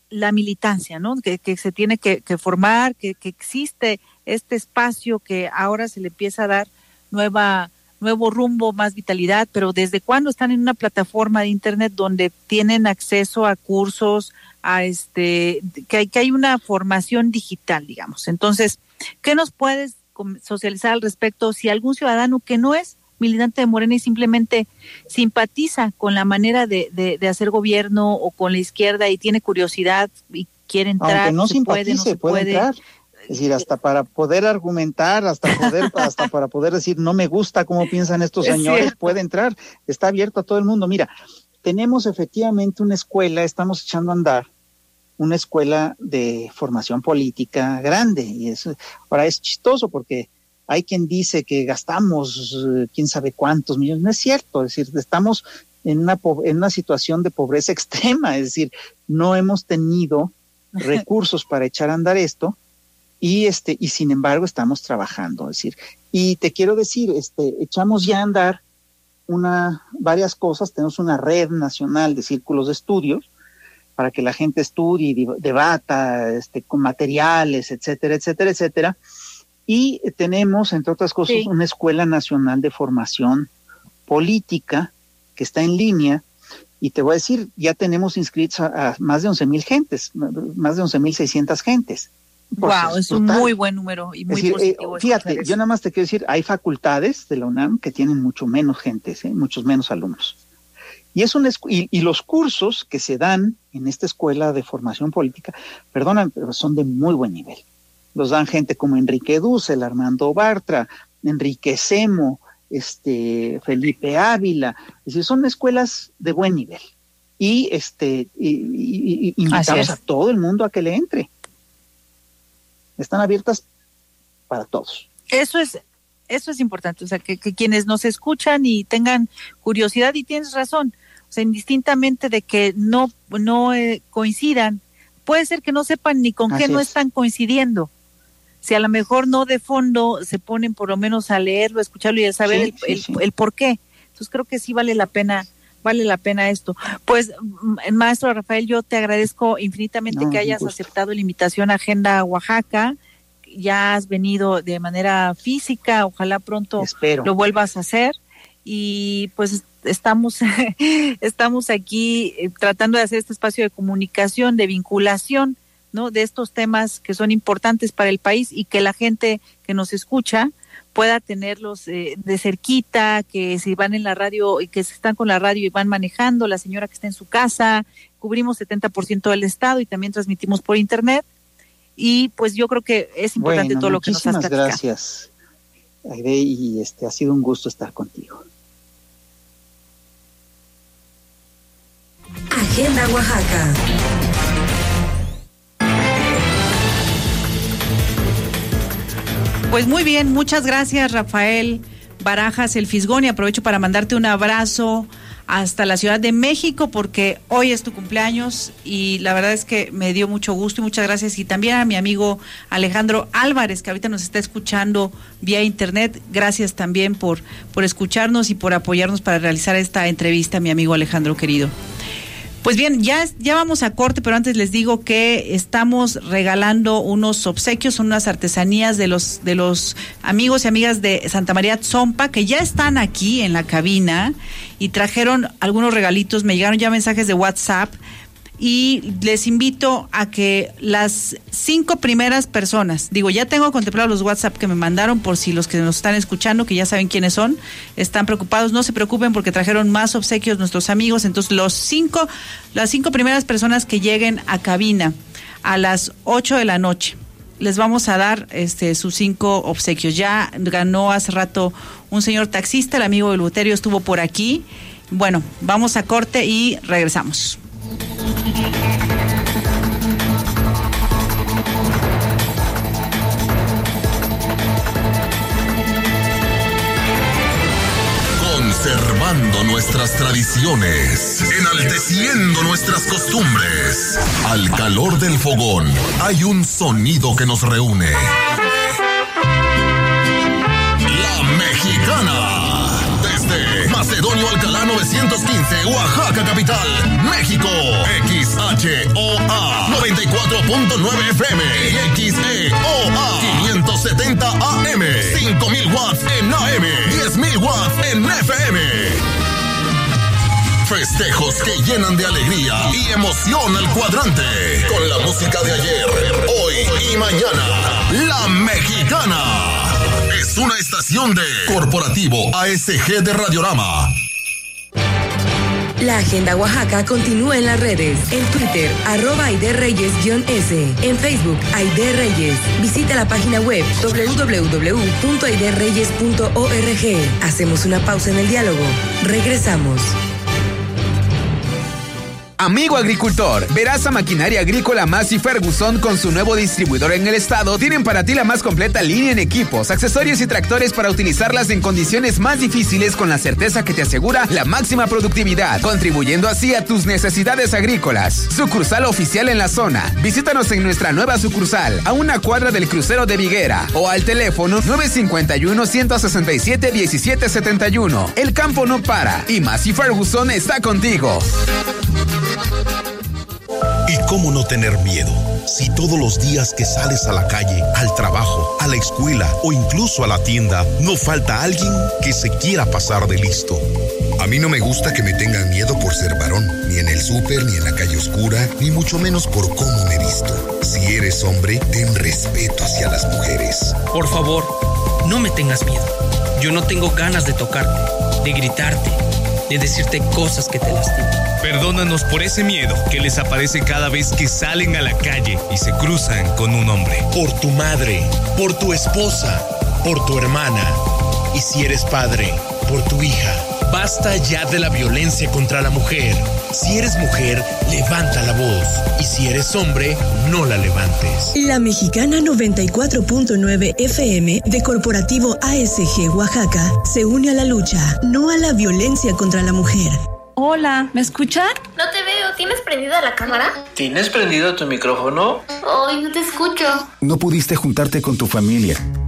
[SPEAKER 2] la militancia, ¿no? Que, se tiene que, formar, que, que existe este espacio que ahora se le empieza a dar nueva nuevo rumbo, más vitalidad, pero ¿desde cuándo están en una plataforma de internet donde tienen acceso a cursos, a este, que hay, que hay una formación digital, digamos? Entonces, ¿qué nos puedes socializar al respecto si algún ciudadano que no es militante de Morena y simplemente simpatiza con la manera de, de, hacer gobierno o con la izquierda y tiene curiosidad y quiere entrar,
[SPEAKER 3] Aunque no simpatice, puede, entrar. Es decir, hasta para poder argumentar, hasta poder, hasta para poder decir no me gusta cómo piensan estos señores, puede entrar, está abierto a todo el mundo. Mira, tenemos efectivamente una escuela, estamos echando a andar una escuela de formación política grande y eso ahora es chistoso porque hay quien dice que gastamos eh, quién sabe cuántos millones, no es cierto, es decir, estamos en una en una situación de pobreza extrema, es decir, no hemos tenido recursos para echar a andar esto y este y sin embargo estamos trabajando, es decir, y te quiero decir, este echamos ya a andar una, varias cosas, tenemos una red nacional de círculos de estudios para que la gente estudie y debata este, con materiales, etcétera, etcétera, etcétera. Y tenemos, entre otras cosas, una Escuela Nacional de Formación Política que está en línea. Y te voy a decir, ya tenemos inscritos a, más de 11 mil gentes, más de 11 mil 600 gentes.
[SPEAKER 2] Wow, es un muy buen número y muy
[SPEAKER 3] eh, fíjate, yo nada más te quiero decir, hay facultades de la UNAM que tienen mucho menos gentes, ¿eh? muchos menos alumnos. Y, es un, y, y, los cursos que se dan en esta escuela de formación política, perdonan, pero son de muy buen nivel los dan gente como Enrique Dussel, Armando Bartra, Enrique Semo, este, Felipe Ávila, es decir, son escuelas de buen nivel. Y este, y, invitamos a todo el mundo a que le entre. Están abiertas para todos.
[SPEAKER 2] Eso es, eso es importante, o sea, que, quienes nos escuchan y tengan curiosidad, y tienes razón, o sea, indistintamente de que no, no eh, coincidan, puede ser que no sepan ni con qué no están coincidiendo si a lo mejor no de fondo se ponen por lo menos a leerlo, escucharlo y a saber el, por qué. Entonces creo que sí vale la pena vale la pena esto. Pues, mm, maestro Rafael, yo te agradezco infinitamente que hayas aceptado la invitación a Agenda Oaxaca. Ya has venido de manera física, ojalá pronto lo vuelvas a hacer. Y pues estamos, estamos aquí eh, tratando de hacer este espacio de comunicación, de vinculación ¿no? De estos temas que son importantes para el país y que la gente que nos escucha pueda tenerlos eh, de cerquita, que si van en la radio y que se están con la radio y van manejando, la señora que está en su casa, cubrimos 70% del estado y también transmitimos por internet. Y pues yo creo que es importante todo lo que nos has platicado.
[SPEAKER 3] gracias, Aide, y este ha sido un gusto estar contigo.
[SPEAKER 1] Agenda Oaxaca.
[SPEAKER 2] Pues muy bien, muchas gracias Rafael Barajas El Fisgón y aprovecho para mandarte un abrazo hasta la Ciudad de México porque hoy es tu cumpleaños y la verdad es que me dio mucho gusto y muchas gracias y también a mi amigo Alejandro Álvarez que ahorita nos está escuchando vía internet. Gracias también por, por escucharnos y por apoyarnos para realizar esta entrevista, mi amigo Alejandro querido. Pues bien, ya, ya vamos a corte, pero antes les digo que estamos regalando unos obsequios, son unas artesanías de los, de los amigos y amigas de Santa María Tzompa que ya están aquí en la cabina y trajeron algunos regalitos, me llegaron ya mensajes de WhatsApp y les invito a que las cinco primeras personas, digo, ya tengo contemplados los WhatsApp que me mandaron por si los que nos están escuchando, que ya saben quiénes son, están preocupados, no se preocupen porque trajeron más obsequios nuestros amigos, entonces los cinco, las cinco primeras personas que lleguen a cabina a las ocho de la noche, les vamos a dar este sus cinco obsequios. Ya ganó hace rato un señor taxista, el amigo del Buterio estuvo por aquí. Bueno, vamos a corte y regresamos.
[SPEAKER 4] Conservando nuestras tradiciones, enalteciendo nuestras costumbres. Al calor del fogón hay un sonido que nos reúne. La mexicana Macedonio Alcalá 915, Oaxaca capital, México. XHOA 94.9 FM y XEOA 570 AM. 5000 watts en AM, 10000 watts en FM. Festejos que llenan de alegría y emoción al cuadrante. Con la música de ayer, hoy y mañana. La Mexicana una estación de Corporativo ASG de Radiorama.
[SPEAKER 1] La Agenda Oaxaca continúa en las redes. En Twitter, arroba Aide Reyes-S. En Facebook, Aide Reyes. Visita la página web www.aiderreyes.org. Hacemos una pausa en el diálogo. Regresamos.
[SPEAKER 5] Amigo agricultor, verás a Maquinaria Agrícola Massey Ferguson con su nuevo distribuidor en el estado. Tienen para ti la más completa línea en equipos, accesorios y tractores para utilizarlas en condiciones más difíciles con la certeza que te asegura la máxima productividad, contribuyendo así a tus necesidades agrícolas. Sucursal oficial en la zona. Visítanos en nuestra nueva sucursal, a una cuadra del crucero de Viguera o al teléfono 951 167 1771. El campo no para y Massey Ferguson está contigo.
[SPEAKER 6] ¿Y cómo no tener miedo? Si todos los días que sales a la calle, al trabajo, a la escuela o incluso a la tienda, no falta alguien que se quiera pasar de listo.
[SPEAKER 7] A mí no me gusta que me tengan miedo por ser varón, ni en el súper, ni en la calle oscura, ni mucho menos por cómo me visto. Si eres hombre, ten respeto hacia las mujeres.
[SPEAKER 8] Por favor, no me tengas miedo. Yo no tengo ganas de tocarte, de gritarte, de decirte cosas que te lastiman.
[SPEAKER 9] Perdónanos por ese miedo que les aparece cada vez que salen a la calle y se cruzan con un hombre.
[SPEAKER 6] Por tu madre, por tu esposa, por tu hermana. Y si eres padre, por tu hija. Basta ya de la violencia contra la mujer. Si eres mujer, levanta la voz. Y si eres hombre, no la levantes.
[SPEAKER 10] La mexicana 94.9 FM de Corporativo ASG Oaxaca se une a la lucha, no a la violencia contra la mujer.
[SPEAKER 11] Hola, ¿me escuchan?
[SPEAKER 12] No te veo, ¿tienes prendida la cámara?
[SPEAKER 13] ¿Tienes prendido tu micrófono?
[SPEAKER 12] Ay, no te escucho.
[SPEAKER 14] No pudiste juntarte con tu familia,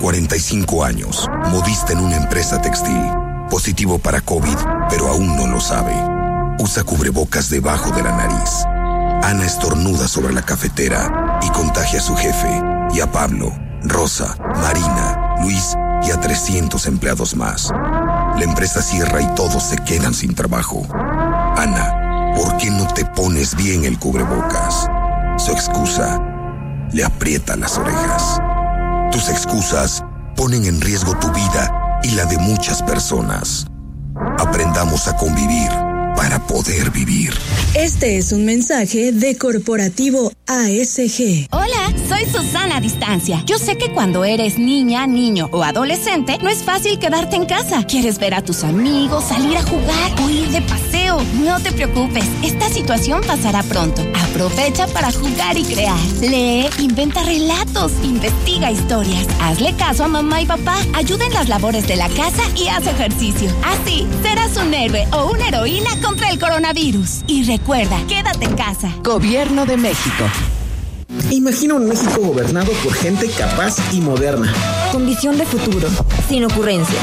[SPEAKER 7] 45 años, modista en una empresa textil. Positivo para COVID, pero aún no lo sabe. Usa cubrebocas debajo de la nariz. Ana estornuda sobre la cafetera y contagia a su jefe, y a Pablo, Rosa, Marina, Luis y a 300 empleados más. La empresa cierra y todos se quedan sin trabajo. Ana, ¿por qué no te pones bien el cubrebocas? Su excusa le aprieta las orejas. Tus excusas ponen en riesgo tu vida y la de muchas personas. Aprendamos a convivir para poder vivir.
[SPEAKER 10] Este es un mensaje de Corporativo ASG.
[SPEAKER 15] Hola, soy Susana Distancia. Yo sé que cuando eres niña, niño o adolescente, no es fácil quedarte en casa. Quieres ver a tus amigos, salir a jugar o ir de paseo. No te preocupes, esta situación pasará pronto. Aprovecha para jugar y crear. Lee, inventa relatos, investiga historias. Hazle caso a mamá y papá. Ayuda en las labores de la casa y haz ejercicio. Así serás un héroe o una heroína contra el coronavirus. Y recuerda, quédate en casa.
[SPEAKER 16] Gobierno de México. Imagina un México gobernado por gente capaz y moderna.
[SPEAKER 17] Con visión de futuro, sin ocurrencias.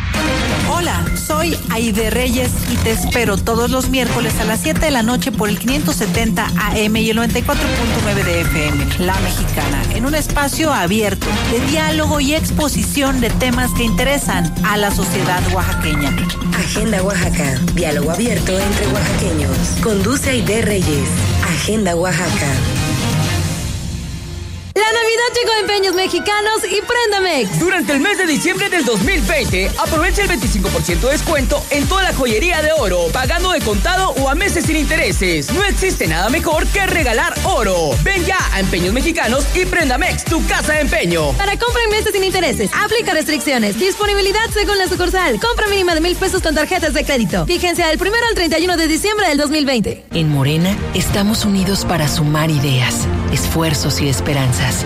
[SPEAKER 2] Hola, soy Aide Reyes y te espero todos los miércoles a las 7 de la noche por el 570 AM y el 94.9 de FM, La Mexicana, en un espacio abierto de diálogo y exposición de temas que interesan a la sociedad oaxaqueña.
[SPEAKER 1] Agenda Oaxaca, diálogo abierto entre oaxaqueños. Conduce Aide Reyes. Agenda Oaxaca.
[SPEAKER 18] Navidad
[SPEAKER 19] llegó a Empeños Mexicanos y Préndamex.
[SPEAKER 18] Durante el mes de diciembre del 2020, aprovecha el 25% de descuento en toda la joyería de oro, pagando de contado o a meses sin intereses. No existe nada mejor que regalar oro. Ven ya a Empeños Mexicanos y Préndamex, tu casa de empeño.
[SPEAKER 19] Para compra en meses sin intereses, aplica restricciones. Disponibilidad según la sucursal. Compra mínima de mil pesos con tarjetas de crédito. Fíjense del primero al 31 de diciembre del 2020.
[SPEAKER 20] En Morena, estamos unidos para sumar ideas, esfuerzos y esperanzas.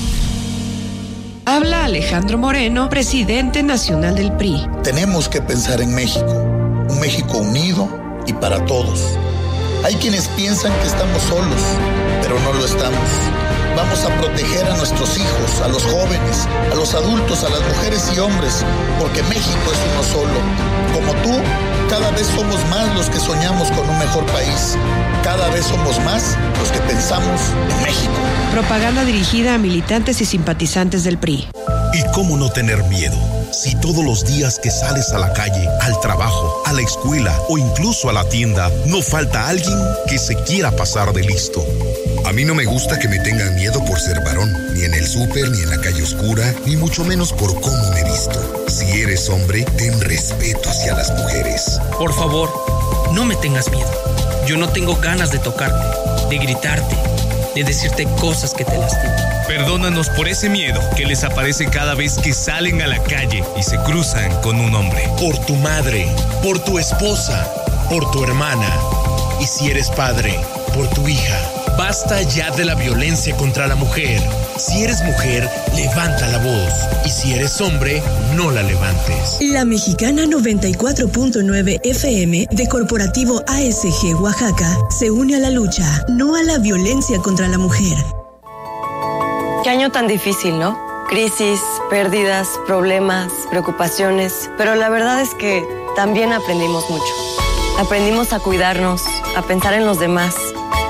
[SPEAKER 21] Habla Alejandro Moreno, presidente nacional del PRI.
[SPEAKER 22] Tenemos que pensar en México, un México unido y para todos. Hay quienes piensan que estamos solos, pero no lo estamos. Vamos a proteger a nuestros hijos, a los jóvenes, a los adultos, a las mujeres y hombres, porque México es uno solo. Como tú, cada vez somos más los que soñamos con un mejor país. Cada vez somos más los que pensamos en México.
[SPEAKER 21] Propaganda dirigida a militantes y simpatizantes del PRI.
[SPEAKER 23] ¿Y cómo no tener miedo? Si todos los días que sales a la calle, al trabajo, a la escuela o incluso a la tienda, no falta alguien que se quiera pasar de listo.
[SPEAKER 7] A mí no me gusta que me tengan miedo por ser varón, ni en el súper, ni en la calle oscura, ni mucho menos por cómo me visto. Si eres hombre, ten respeto hacia las mujeres.
[SPEAKER 8] Por favor, no me tengas miedo. Yo no tengo ganas de tocarte, de gritarte, de decirte cosas que te lastiman.
[SPEAKER 9] Perdónanos por ese miedo que les aparece cada vez que salen a la calle y se cruzan con un hombre.
[SPEAKER 6] Por tu madre, por tu esposa, por tu hermana. Y si eres padre, por tu hija. Basta ya de la violencia contra la mujer. Si eres mujer, levanta la voz. Y si eres hombre, no la levantes.
[SPEAKER 10] La mexicana 94.9 FM de Corporativo ASG Oaxaca se une a la lucha, no a la violencia contra la mujer.
[SPEAKER 24] Qué año tan difícil, ¿no? Crisis, pérdidas, problemas, preocupaciones, pero la verdad es que también aprendimos mucho. Aprendimos a cuidarnos, a pensar en los demás,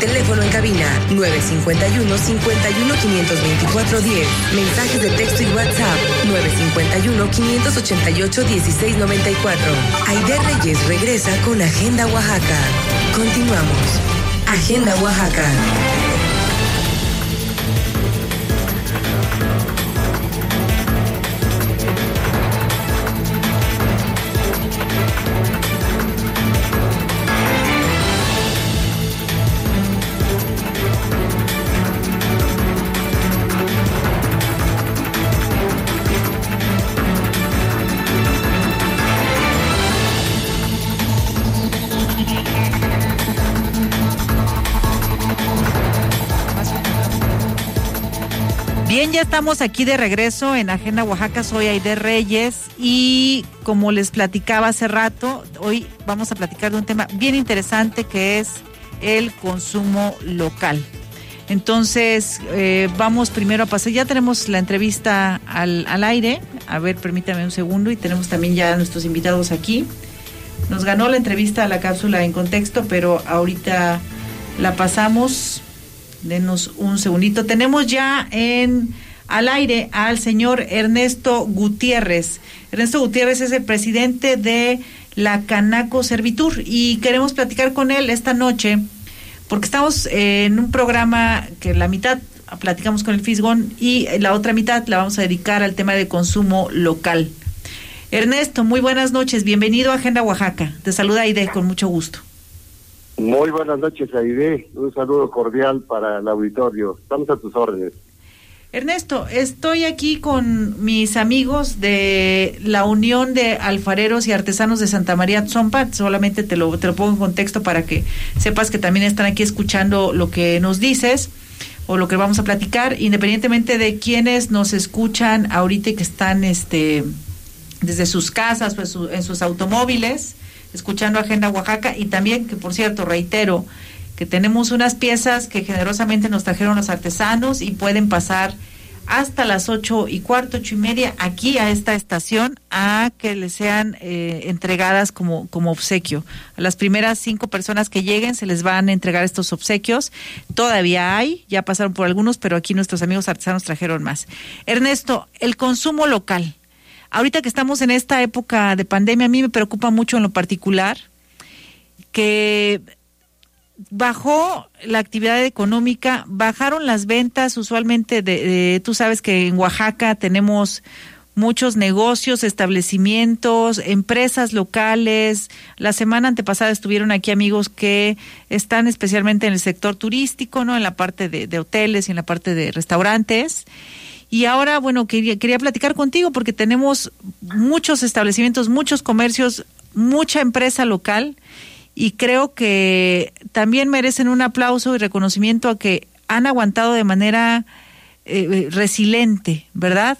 [SPEAKER 1] Teléfono en cabina 951 51 524 10. Mensajes de texto y WhatsApp 951 588 1694. Aide Reyes regresa con Agenda Oaxaca. Continuamos. Agenda Oaxaca.
[SPEAKER 2] Estamos aquí de regreso en Agenda Oaxaca. Soy Aide Reyes y como les platicaba hace rato, hoy vamos a platicar de un tema bien interesante que es el consumo local. Entonces, eh, vamos primero a pasar. Ya tenemos la entrevista al, al aire. A ver, permítame un segundo. Y tenemos también ya a nuestros invitados aquí. Nos ganó la entrevista a la cápsula en contexto, pero ahorita la pasamos. Denos un segundito. Tenemos ya en al aire al señor Ernesto Gutiérrez. Ernesto Gutiérrez es el presidente de la Canaco Servitur y queremos platicar con él esta noche porque estamos en un programa que la mitad platicamos con el Fisgón y la otra mitad la vamos a dedicar al tema de consumo local. Ernesto, muy buenas noches, bienvenido a Agenda Oaxaca. Te saluda Aide con mucho gusto.
[SPEAKER 25] Muy buenas noches, Aide. Un saludo cordial para el auditorio. Estamos a tus órdenes.
[SPEAKER 2] Ernesto, estoy aquí con mis amigos de la Unión de Alfareros y Artesanos de Santa María Tzompa. Solamente te lo, te lo pongo en contexto para que sepas que también están aquí escuchando lo que nos dices o lo que vamos a platicar, independientemente de quienes nos escuchan ahorita y que están este, desde sus casas o en sus automóviles, escuchando Agenda Oaxaca y también que, por cierto, reitero, que tenemos unas piezas que generosamente nos trajeron los artesanos y pueden pasar hasta las ocho y cuarto, ocho y media, aquí a esta estación, a que les sean eh, entregadas como, como obsequio. A las primeras cinco personas que lleguen se les van a entregar estos obsequios. Todavía hay, ya pasaron por algunos, pero aquí nuestros amigos artesanos trajeron más. Ernesto, el consumo local. Ahorita que estamos en esta época de pandemia, a mí me preocupa mucho en lo particular que bajó la actividad económica, bajaron las ventas usualmente de, tú sabes que en Oaxaca tenemos muchos negocios, establecimientos, empresas locales. La semana antepasada estuvieron aquí amigos que están especialmente en el sector turístico, ¿no? En la parte de, de hoteles y en la parte de restaurantes. Y ahora, bueno, quería, quería platicar contigo porque tenemos muchos establecimientos, muchos comercios, mucha empresa local y creo que también merecen un aplauso y reconocimiento a que han aguantado de manera eh, eh, resiliente, ¿verdad?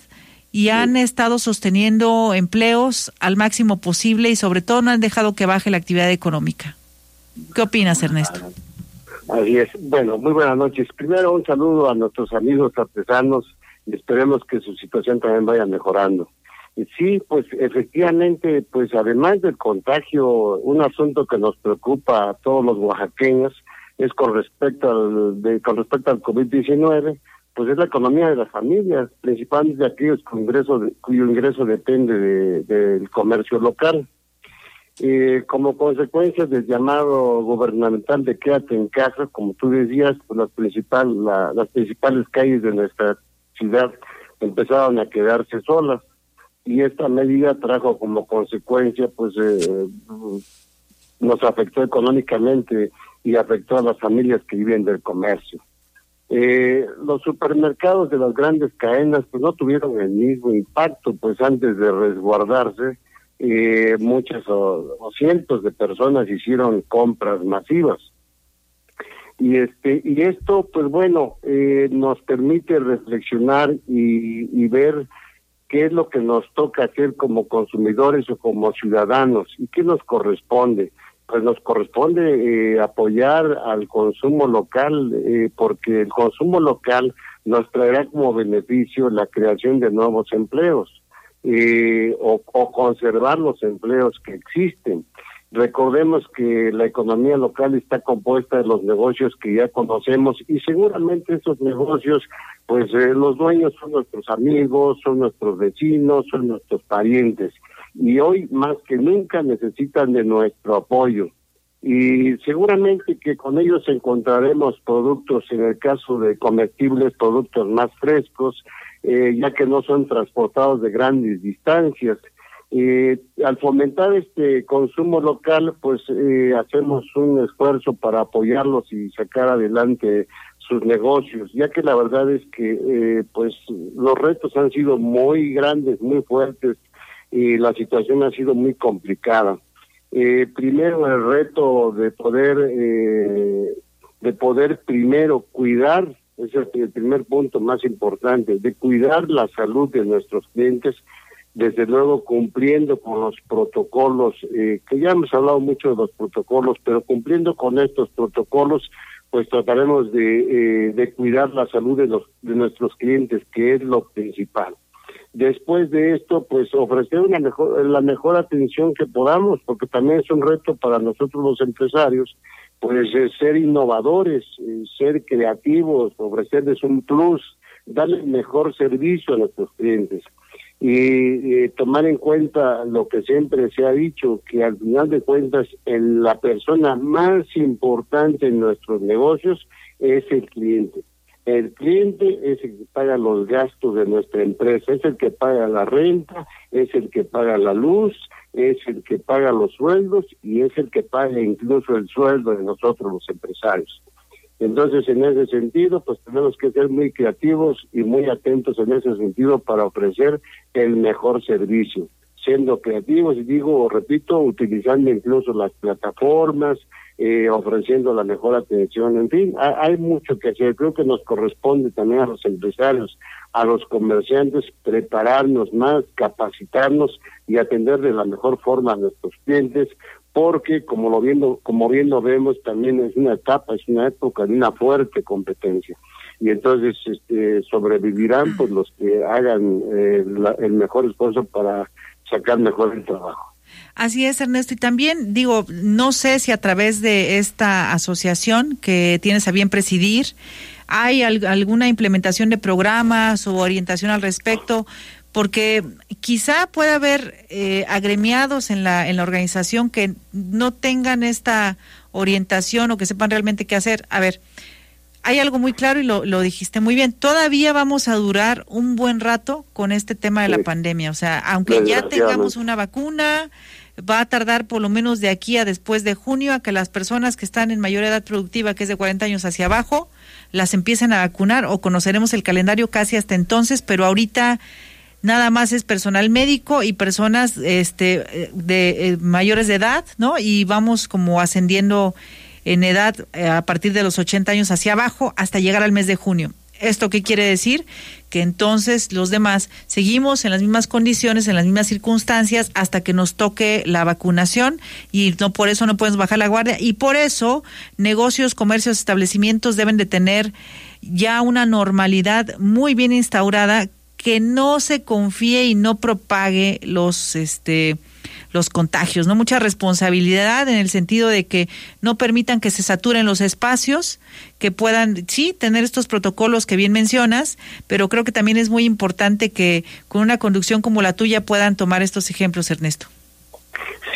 [SPEAKER 2] Y han estado sosteniendo empleos al máximo posible y sobre todo no han dejado que baje la actividad económica. ¿Qué opinas, Ernesto?
[SPEAKER 25] Así es. Bueno, muy buenas noches. Primero un saludo a nuestros amigos artesanos y esperemos que su situación también vaya mejorando. Sí, pues efectivamente, pues además del contagio, un asunto que nos preocupa a todos los oaxaqueños es con respecto al de, con respecto al COVID-19, pues es la economía de las familias, principalmente de aquellos cuyo ingreso depende del comercio local. Eh, como consecuencia del llamado gubernamental de quédate en casa, como tú decías, pues las, principal, las principales calles de nuestra ciudad empezaron a quedarse solas y esta medida trajo como consecuencia pues eh, nos afectó económicamente y afectó a las familias que viven del comercio. Eh, los supermercados de las grandes cadenas pues no tuvieron el mismo impacto pues antes de resguardarse eh, muchas o, cientos de personas hicieron compras masivas y este y esto pues bueno eh, nos permite reflexionar y, y ver qué es lo que nos toca hacer como consumidores o como ciudadanos y qué nos corresponde. Pues nos corresponde eh, apoyar al consumo local eh, porque el consumo local nos traerá como beneficio la creación de nuevos empleos eh, o, o conservar los empleos que existen. Recordemos que la economía local está compuesta de los negocios que ya conocemos y seguramente esos negocios, pues eh, los dueños son nuestros amigos, son nuestros vecinos, son nuestros parientes y hoy más que nunca necesitan de nuestro apoyo. Y seguramente que con ellos encontraremos productos, en el caso de comestibles, productos más frescos, eh, ya que no son transportados de grandes distancias eh, al fomentar este consumo local, pues eh, hacemos un esfuerzo para apoyarlos y sacar adelante sus negocios, ya que la verdad es que eh, pues los retos han sido muy grandes, muy fuertes y la situación ha sido muy complicada. Eh, primero el reto de poder eh, de poder primero cuidar es el primer punto más importante, de cuidar la salud de nuestros clientes desde luego cumpliendo con los protocolos, eh, que ya hemos hablado mucho de los protocolos, pero cumpliendo con estos protocolos, pues trataremos de, eh, de cuidar la salud de, los, de nuestros clientes, que es lo principal. Después de esto, pues ofrecer una mejor, la mejor atención que podamos, porque también es un reto para nosotros los empresarios, pues eh, ser innovadores, ser creativos, ofrecerles un plus, darles mejor servicio a nuestros clientes y tomar en cuenta lo que siempre se ha dicho, que al final de cuentas el, la persona más importante en nuestros negocios es el cliente. El cliente es el que paga los gastos de nuestra empresa, es el que paga la renta, es el que paga la luz, es el que paga los sueldos y es el que paga incluso el sueldo de nosotros los empresarios. Entonces, en ese sentido, pues tenemos que ser muy creativos y muy atentos en ese sentido para ofrecer el mejor servicio, siendo creativos y digo, repito, utilizando incluso las plataformas, eh, ofreciendo la mejor atención, en fin, hay mucho que hacer. Creo que nos corresponde también a los empresarios, a los comerciantes, prepararnos más, capacitarnos y atender de la mejor forma a nuestros clientes, porque como lo viendo, como bien lo vemos, también es una etapa, es una época de una fuerte competencia. Y entonces este, sobrevivirán pues los que hagan eh, el mejor esfuerzo para sacar mejor el trabajo.
[SPEAKER 2] Así es, Ernesto. Y también digo, no sé si a través de esta asociación que tienes a bien presidir, hay alguna implementación de programas o orientación al respecto, porque quizá pueda haber eh, agremiados en la, en la organización que no tengan esta orientación o que sepan realmente qué hacer. A ver, hay algo muy claro y lo, lo, dijiste muy bien. Todavía vamos a durar un buen rato con este tema de la pandemia. O sea, aunque ya tengamos una vacuna, va a tardar por lo menos de aquí a después de junio a que las personas que están en mayor edad productiva, que es de 40 años hacia abajo, las empiecen a vacunar o conoceremos el calendario casi hasta entonces, pero ahorita nada más es personal médico y personas este de eh, mayores de edad, ¿no? Y vamos como ascendiendo en edad eh, a partir de los 80 años hacia abajo hasta llegar al mes de junio. ¿Esto qué quiere decir? Que entonces los demás seguimos en las mismas condiciones, en las mismas circunstancias, hasta que nos toque la vacunación y no por eso no podemos bajar la guardia y por eso negocios, comercios, establecimientos deben de tener ya una normalidad muy bien instaurada que no se confíe y no propague los este los contagios, ¿no? Mucha responsabilidad en el sentido de que no permitan que se saturen los espacios, que puedan, sí, tener estos protocolos que bien mencionas, pero creo que también es muy importante que con una conducción como la tuya puedan tomar estos ejemplos, Ernesto.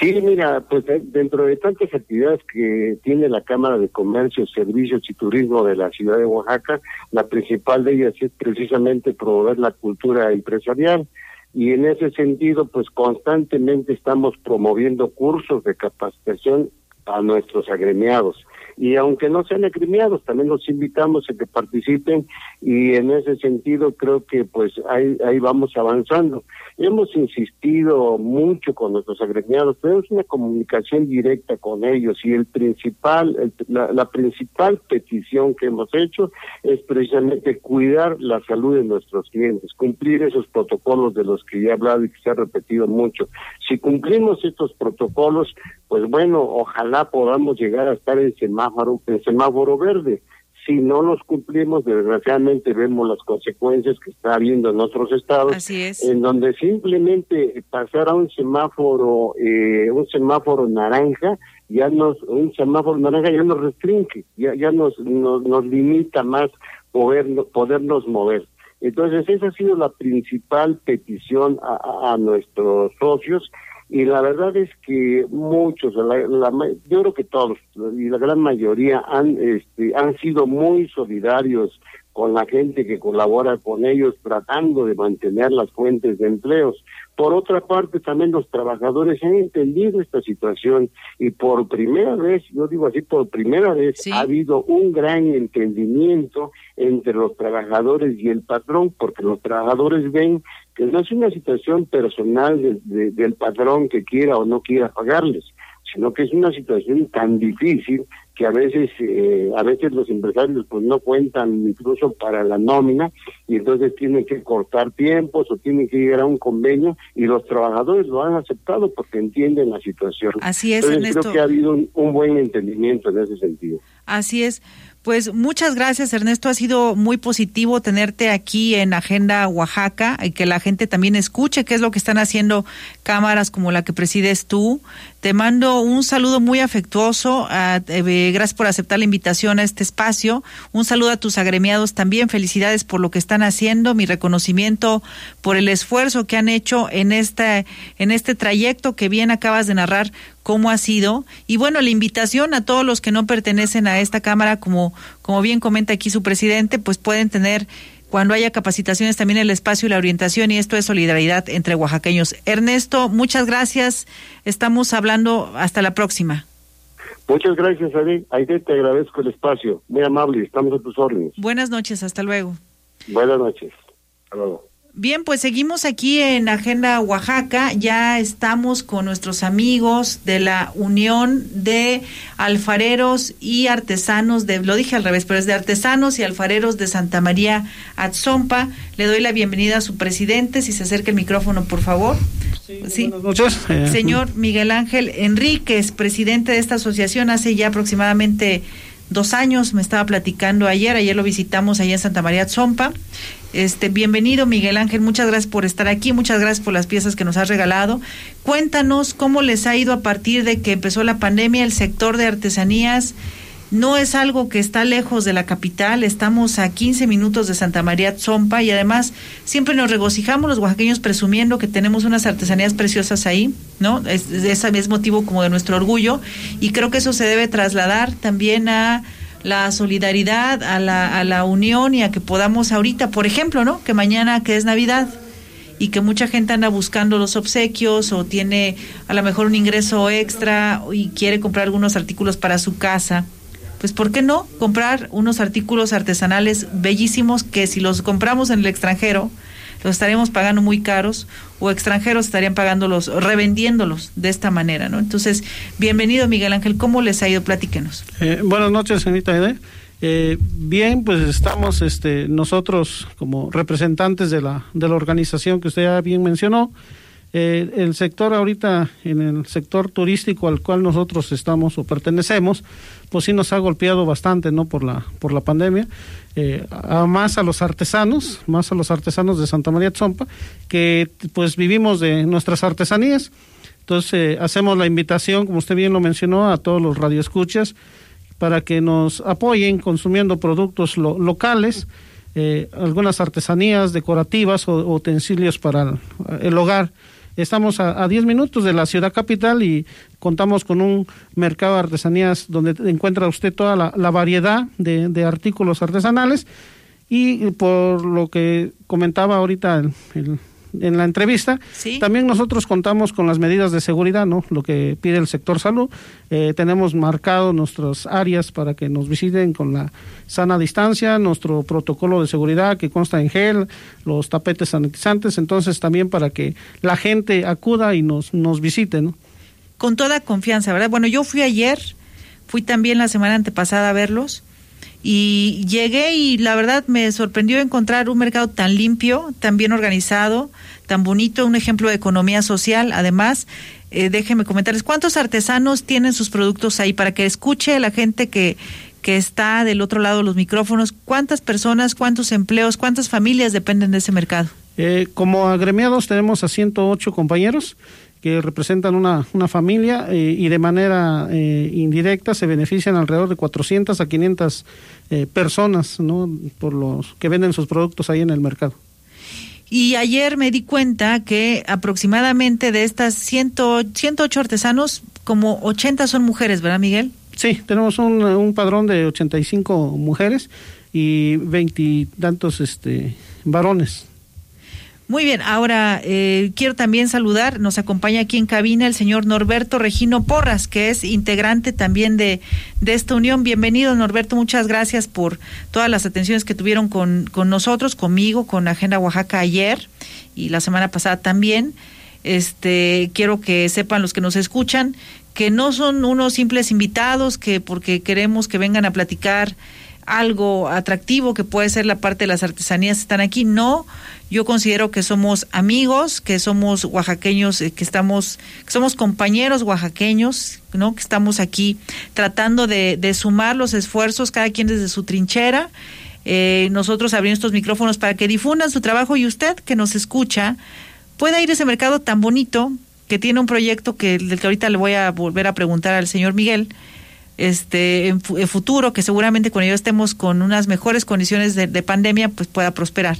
[SPEAKER 25] Sí, mira, pues eh, dentro de tantas actividades que tiene la Cámara de Comercio, Servicios y Turismo de la ciudad de Oaxaca, la principal de ellas es precisamente promover la cultura empresarial. Y en ese sentido pues constantemente estamos promoviendo cursos de capacitación a nuestros agremiados y aunque no sean agremiados también los invitamos a que participen y en ese sentido creo que pues ahí, ahí vamos avanzando. Hemos insistido mucho con nuestros agremiados, tenemos una comunicación directa con ellos y el principal, la, principal petición que hemos hecho es precisamente cuidar la salud de nuestros clientes, cumplir esos protocolos de los que ya he hablado y que se ha repetido mucho. Si cumplimos estos protocolos, pues bueno, ojalá podamos llegar a estar en semáforo, en semáforo verde si no los cumplimos, desgraciadamente vemos las consecuencias que está habiendo en otros estados, en donde simplemente pasar a un semáforo, eh, un semáforo naranja, ya nos, un semáforo naranja ya nos restringe, ya, ya nos, nos, limita más poder, podernos mover. Entonces, esa ha sido la principal petición a nuestros socios y la verdad es que muchos, la, yo creo que todos y la gran mayoría han, este, han sido muy solidarios con la gente que colabora con ellos tratando de mantener las fuentes de empleos. Por otra parte, también los trabajadores han entendido esta situación y por primera vez, yo digo así, por primera vez ha habido un gran entendimiento entre los trabajadores y el patrón, porque los trabajadores ven que no es una situación personal del patrón que quiera o no quiera pagarles, sino que es una situación tan difícil que a veces eh, a veces los empresarios pues no cuentan incluso para la nómina y entonces tienen que cortar tiempos o tienen que llegar a un convenio y los trabajadores lo han aceptado porque entienden la situación.
[SPEAKER 2] Así es,
[SPEAKER 25] entonces, creo que ha habido un buen entendimiento en ese sentido.
[SPEAKER 2] Así es. Pues muchas gracias, Ernesto. Ha sido muy positivo tenerte aquí en Agenda Oaxaca y que la gente también escuche qué es lo que están haciendo cámaras como la que presides tú. Te mando un saludo muy afectuoso. Eh, gracias por aceptar la invitación a este espacio. Un saludo a tus agremiados también. Felicidades por lo que están haciendo. Mi reconocimiento por el esfuerzo que han hecho en este, en este trayecto que bien acabas de narrar cómo ha sido. Y bueno, la invitación a todos los que no pertenecen a esta Cámara, como, como bien comenta aquí su presidente, pues pueden tener cuando haya capacitaciones también el espacio y la orientación y esto es solidaridad entre oaxaqueños. Ernesto, muchas gracias. Estamos hablando hasta la próxima.
[SPEAKER 25] Muchas gracias, Aide. te agradezco el espacio. Muy amable, estamos a tus órdenes.
[SPEAKER 2] Buenas noches, hasta luego.
[SPEAKER 25] Buenas noches. Hasta luego.
[SPEAKER 2] Bien, pues seguimos aquí en Agenda Oaxaca. Ya estamos con nuestros amigos de la Unión de Alfareros y Artesanos de, lo dije al revés, pero es de Artesanos y Alfareros de Santa María Atzompa. Le doy la bienvenida a su presidente, si se acerca el micrófono, por favor.
[SPEAKER 26] Sí, Buenas noches.
[SPEAKER 2] Eh, Señor Miguel Ángel Enríquez, presidente de esta asociación hace ya aproximadamente dos años, me estaba platicando ayer, ayer lo visitamos allá en Santa María Atzompa. Este, bienvenido Miguel Ángel, muchas gracias por estar aquí, muchas gracias por las piezas que nos has regalado. Cuéntanos cómo les ha ido a partir de que empezó la pandemia el sector de artesanías. No es algo que está lejos de la capital, estamos a 15 minutos de Santa María Tzompa y además siempre nos regocijamos los oaxaqueños presumiendo que tenemos unas artesanías preciosas ahí, ¿no? Es, es, es motivo como de nuestro orgullo y creo que eso se debe trasladar también a la solidaridad, a la, a la unión y a que podamos ahorita, por ejemplo, ¿no? Que mañana que es Navidad y que mucha gente anda buscando los obsequios o tiene a lo mejor un ingreso extra y quiere comprar algunos artículos para su casa. Pues ¿por qué no comprar unos artículos artesanales bellísimos que si los compramos en el extranjero, los estaremos pagando muy caros o extranjeros estarían pagándolos, revendiéndolos de esta manera, ¿no? Entonces, bienvenido Miguel Ángel, ¿cómo les ha ido? Platíquenos.
[SPEAKER 26] Eh, buenas noches, señorita Ede. Eh, bien, pues estamos este, nosotros como representantes de la, de la organización que usted ya bien mencionó, eh, el sector ahorita, en el sector turístico al cual nosotros estamos o pertenecemos, pues sí nos ha golpeado bastante, ¿no? Por la, por la pandemia. Eh, a más a los artesanos, más a los artesanos de Santa María Tzompa, que pues vivimos de nuestras artesanías. Entonces eh, hacemos la invitación, como usted bien lo mencionó, a todos los radioescuchas para que nos apoyen consumiendo productos lo, locales, eh, algunas artesanías decorativas o utensilios para el, el hogar Estamos a, 10 minutos de la ciudad capital y contamos con un mercado de artesanías donde encuentra usted toda la, variedad de, artículos artesanales. Y por lo que comentaba ahorita el en la entrevista. También nosotros contamos con las medidas de seguridad, ¿no? Lo que pide el sector salud. Eh, tenemos marcado nuestras áreas para que nos visiten con la sana distancia, nuestro protocolo de seguridad que consta en gel, los tapetes sanitizantes, entonces también para que la gente acuda y nos, nos visite, ¿no?
[SPEAKER 2] Con toda confianza, ¿verdad? Bueno, yo fui ayer, fui también la semana antepasada a verlos y llegué y la verdad me sorprendió encontrar un mercado tan limpio, tan bien organizado, tan bonito, un ejemplo de economía social. Además, eh, déjenme comentarles, ¿cuántos artesanos tienen sus productos ahí para que escuche la gente que, que está del otro lado de los micrófonos? ¿Cuántas personas, cuántos empleos, cuántas familias dependen de ese mercado?
[SPEAKER 26] Eh, como agremiados tenemos a 108 compañeros que representan una, una familia eh, y de manera eh, indirecta se benefician alrededor de 400 a 500 eh, personas ¿no? por los que venden sus productos ahí en el mercado.
[SPEAKER 2] Y ayer me di cuenta que aproximadamente de estas 100, 108 artesanos, como 80 son mujeres, ¿verdad, Miguel?
[SPEAKER 26] Sí, tenemos un, padrón de 85 mujeres y veintitantos este, varones.
[SPEAKER 2] Muy bien, ahora eh, quiero también saludar, nos acompaña aquí en cabina el señor Norberto Regino Porras, que es integrante también de, de esta unión. Bienvenido, Norberto, muchas gracias por todas las atenciones que tuvieron con, con nosotros, conmigo, con Agenda Oaxaca ayer y la semana pasada también. Este, quiero que sepan los que nos escuchan que no son unos simples invitados que porque queremos que vengan a platicar algo atractivo que puede ser la parte de las artesanías están aquí. No, yo considero que somos amigos, que somos oaxaqueños, eh, que estamos, que somos compañeros oaxaqueños, ¿no? Que estamos aquí tratando de, de sumar los esfuerzos, cada quien desde su trinchera. Eh, nosotros abrimos estos micrófonos para que difundan su trabajo y usted que nos escucha pueda ir a ese mercado tan bonito que tiene un proyecto que del que ahorita le voy a volver a preguntar al señor Miguel este en, futuro que seguramente cuando ya estemos con unas mejores condiciones de, pandemia pues pueda prosperar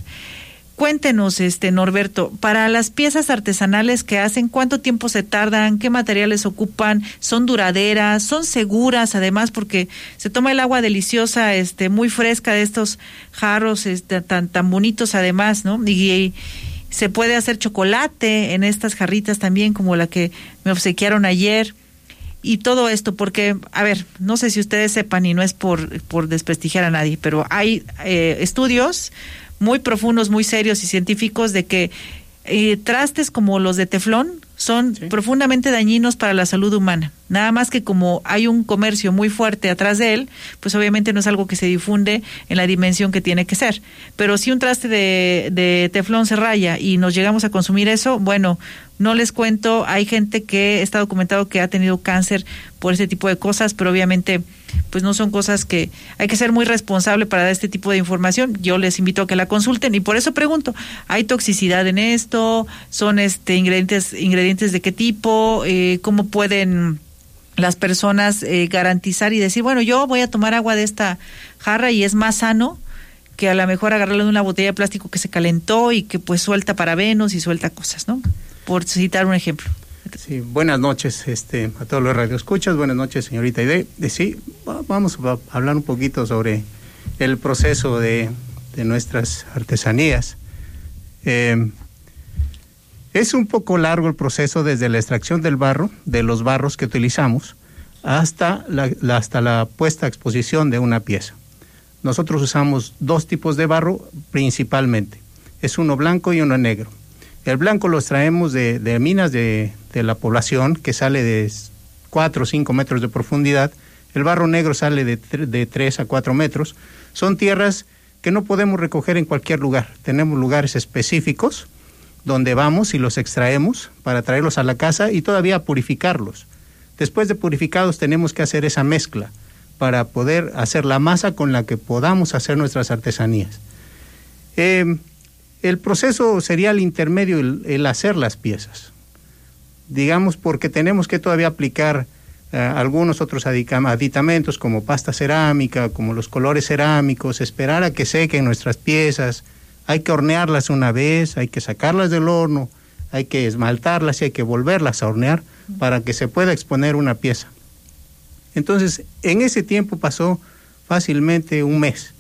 [SPEAKER 2] Cuéntenos, este Norberto, para las piezas artesanales que hacen, ¿cuánto tiempo se tardan? ¿Qué materiales ocupan? ¿Son duraderas? ¿Son seguras? Además, porque se toma el agua deliciosa, este, muy fresca de estos jarros, este, tan, tan bonitos además, ¿no? Y, se puede hacer chocolate en estas jarritas también, como la que me obsequiaron ayer y todo esto, porque, a ver, no sé si ustedes sepan y no es por, por desprestigiar a nadie, pero hay eh, estudios muy profundos, muy serios y científicos de que eh, trastes como los de teflón son profundamente dañinos para la salud humana. Nada más que como hay un comercio muy fuerte atrás de él, pues obviamente no es algo que se difunde en la dimensión que tiene que ser. Pero si un traste de, de teflón se raya y nos llegamos a consumir eso, bueno, no les cuento, hay gente que está documentado que ha tenido cáncer por este tipo de cosas, pero obviamente pues no son cosas que hay que ser muy responsable para dar este tipo de información. Yo les invito a que la consulten y por eso pregunto, ¿hay toxicidad en esto? ¿Son este ingredientes ingredientes de qué tipo? Eh, ¿Cómo pueden las personas eh, garantizar y decir, bueno, yo voy a tomar agua de esta jarra y es más sano que a lo mejor agarrarle una botella de plástico que se calentó y que pues suelta parabenos y suelta cosas, ¿no? Por citar un ejemplo.
[SPEAKER 27] Sí, buenas noches este, a todos los radioescuchas, buenas noches señorita Ide. De, sí, vamos a hablar un poquito sobre el proceso de, de nuestras artesanías. Eh, es un poco largo el proceso desde la extracción del barro, de los barros que utilizamos, hasta la, hasta la puesta a exposición de una pieza. Nosotros usamos dos tipos de barro principalmente. Es uno blanco y uno negro. El blanco lo extraemos de, minas de, la población, que sale de 4 o 5 metros de profundidad. El barro negro sale de, de 3 a 4 metros. Son tierras que no podemos recoger en cualquier lugar. Tenemos lugares específicos donde vamos y los extraemos para traerlos a la casa y todavía purificarlos. Después de purificados tenemos que hacer esa mezcla para poder hacer la masa con la que podamos hacer nuestras artesanías. Em, el proceso sería el intermedio, el, hacer las piezas. Digamos porque tenemos que todavía aplicar eh, algunos otros aditamentos como pasta cerámica, como los colores cerámicos, esperar a que sequen nuestras piezas, hay que hornearlas una vez, hay que sacarlas del horno, hay que esmaltarlas y hay que volverlas a hornear para que se pueda exponer una pieza. Entonces, en ese tiempo pasó fácilmente un mes.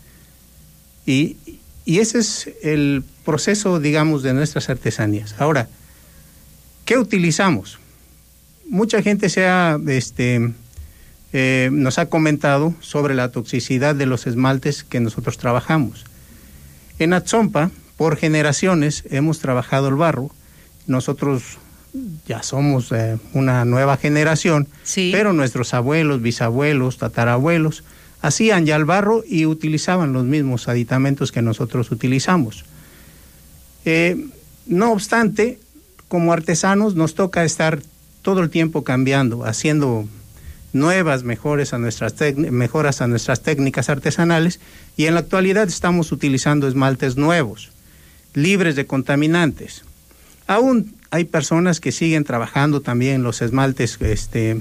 [SPEAKER 27] Y, ese es el proceso, digamos, de nuestras artesanías. Ahora, ¿qué utilizamos? Mucha gente se ha, este, eh, nos ha comentado sobre la toxicidad de los esmaltes que nosotros trabajamos. En Atzompa, por generaciones, hemos trabajado el barro. Nosotros ya somos eh, una nueva generación, pero nuestros abuelos, bisabuelos, tatarabuelos hacían ya el barro y utilizaban los mismos aditamentos que nosotros utilizamos. Eh, no obstante, como artesanos nos toca estar todo el tiempo cambiando, haciendo nuevas mejores a nuestras mejoras a nuestras técnicas artesanales y en la actualidad estamos utilizando esmaltes nuevos, libres de contaminantes. Aún hay personas que siguen trabajando también los esmaltes este,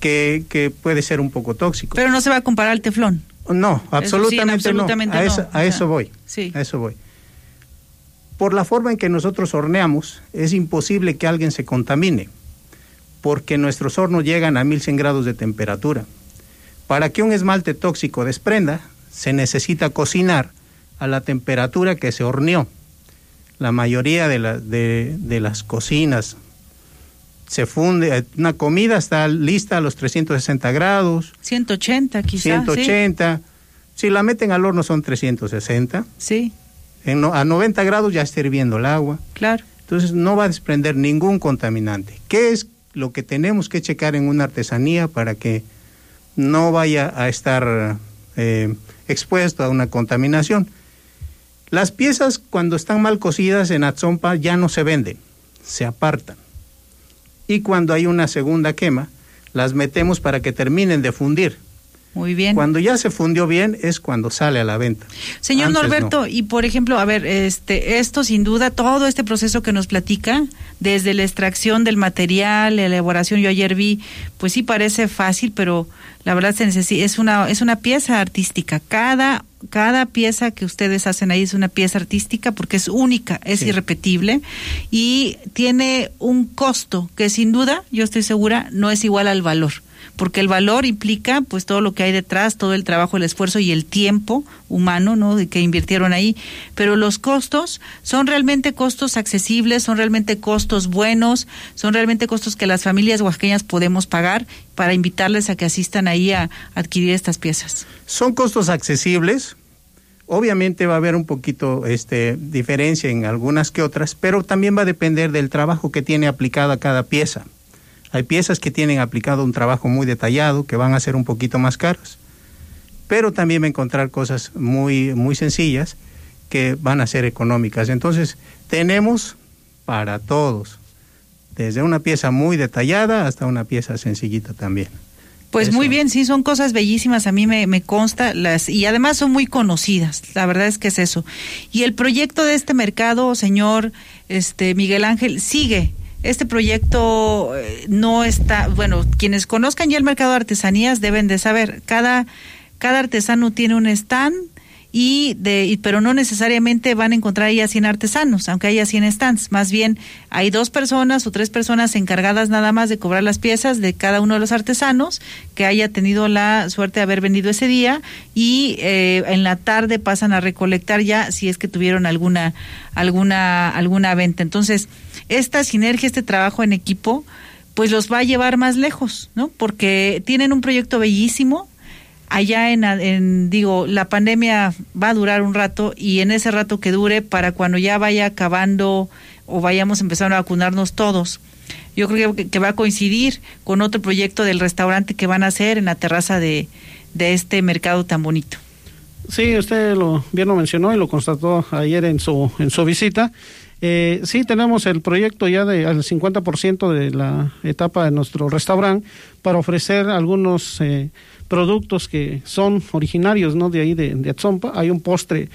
[SPEAKER 27] que, que puede ser un poco tóxico.
[SPEAKER 2] Pero no se va a comparar al teflón.
[SPEAKER 27] No, absolutamente, no. A, eso, a eso voy.
[SPEAKER 2] Sí.
[SPEAKER 27] A eso voy. Por la forma en que nosotros horneamos, es imposible que alguien se contamine porque nuestros hornos llegan a 1100 grados de temperatura. Para que un esmalte tóxico desprenda, se necesita cocinar a la temperatura que se horneó. La mayoría de, de, las cocinas se funde, una comida está lista a los 360 grados.
[SPEAKER 2] 180 quizás.
[SPEAKER 27] 180. Si la meten al horno son 360.
[SPEAKER 2] Sí.
[SPEAKER 27] En, a 90 grados ya está hirviendo el agua.
[SPEAKER 2] Claro.
[SPEAKER 27] Entonces no va a desprender ningún contaminante. ¿Qué es lo que tenemos que checar en una artesanía para que no vaya a estar eh, expuesto a una contaminación. Las piezas cuando están mal cocidas en atzompa ya no se venden, se apartan. Y cuando hay una segunda quema, las metemos para que terminen de fundir.
[SPEAKER 2] Muy bien.
[SPEAKER 27] Cuando ya se fundió bien es cuando sale a la venta.
[SPEAKER 2] Señor Norberto, y por ejemplo, a ver, este, esto sin duda, todo este proceso que nos platica, desde la extracción del material, la elaboración, yo ayer vi, pues sí parece fácil, pero la verdad se necesita, es una, es una pieza artística. Cada cada pieza que ustedes hacen ahí es una pieza artística porque es única, es irrepetible y tiene un costo que sin duda, yo estoy segura, no es igual al valor porque el valor implica pues todo lo que hay detrás, todo el trabajo, el esfuerzo y el tiempo humano, ¿no? De que invirtieron ahí, pero los costos son realmente costos accesibles, son realmente costos buenos, son realmente costos que las familias oaxaqueñas podemos pagar para invitarles a que asistan ahí a adquirir estas piezas.
[SPEAKER 27] Son costos accesibles. Obviamente va a haber un poquito este diferencia en algunas que otras, pero también va a depender del trabajo que tiene aplicada cada pieza. Hay piezas que tienen aplicado un trabajo muy detallado, que van a ser un poquito más caras, pero también va a encontrar cosas muy, muy sencillas que van a ser económicas. Entonces, tenemos para todos, desde una pieza muy detallada hasta una pieza sencillita también.
[SPEAKER 2] Pues muy bien, sí, son cosas bellísimas, a mí me, me, consta, las, y además son muy conocidas, la verdad es que es eso. Y el proyecto de este mercado, señor este Miguel Ángel, sigue, este proyecto eh, no está, bueno, quienes conozcan ya el mercado de artesanías deben de saber, cada, cada artesano tiene un stand y de pero no necesariamente van a encontrar ahí a 100 artesanos, aunque haya 100 stands, más bien hay dos personas o tres personas encargadas nada más de cobrar las piezas de cada uno de los artesanos que haya tenido la suerte de haber vendido ese día y eh, en la tarde pasan a recolectar ya si es que tuvieron alguna alguna alguna venta. Entonces, esta sinergia, este trabajo en equipo, pues los va a llevar más lejos, ¿no? Porque tienen un proyecto bellísimo. Allá en, en, digo, la pandemia va a durar un rato y en ese rato que dure, para cuando ya vaya acabando o vayamos empezando a vacunarnos todos, yo creo que, que va a coincidir con otro proyecto del restaurante que van a hacer en la terraza de, de este mercado tan bonito.
[SPEAKER 26] Sí, usted lo bien lo mencionó y lo constató ayer en su en su visita. Eh, sí, tenemos el proyecto ya de al 50% de la etapa de nuestro restaurante para ofrecer algunos eh, productos que son originarios ¿no? de ahí de, de Atzompa. Hay un postre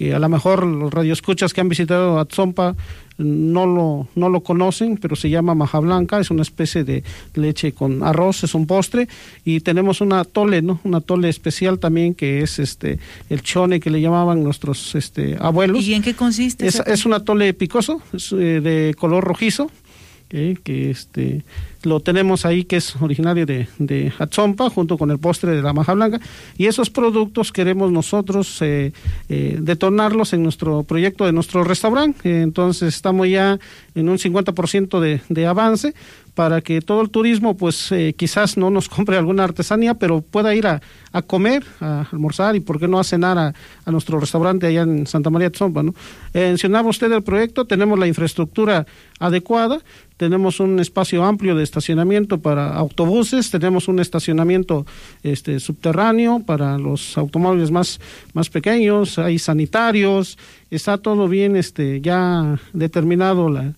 [SPEAKER 26] que a lo mejor los radioescuchas que han visitado Atzompa no lo, no lo conocen, pero se llama maja blanca, es una especie de leche con arroz, es un postre, y tenemos una tole, ¿no? Una tole especial también que es este el chone que le llamaban nuestros este abuelos.
[SPEAKER 2] ¿Y en qué consiste?
[SPEAKER 26] Es, es una tole picoso, es, eh, de color rojizo, que este lo tenemos ahí que es originario de, de junto con el postre de la maja blanca. Y esos productos queremos nosotros eh, eh, detonarlos en nuestro proyecto de nuestro restaurante. Entonces estamos ya en un 50% de, de avance para que todo el turismo pues eh, quizás no nos compre alguna artesanía pero pueda ir a, a, comer a almorzar y por qué no a cenar a, a nuestro restaurante allá en Santa María de Atzompa ¿no? mencionaba usted el proyecto tenemos la infraestructura adecuada tenemos un espacio amplio de estacionamiento para autobuses, tenemos un estacionamiento este, subterráneo para los automóviles más, más pequeños, hay sanitarios, está todo bien este, ya determinado la,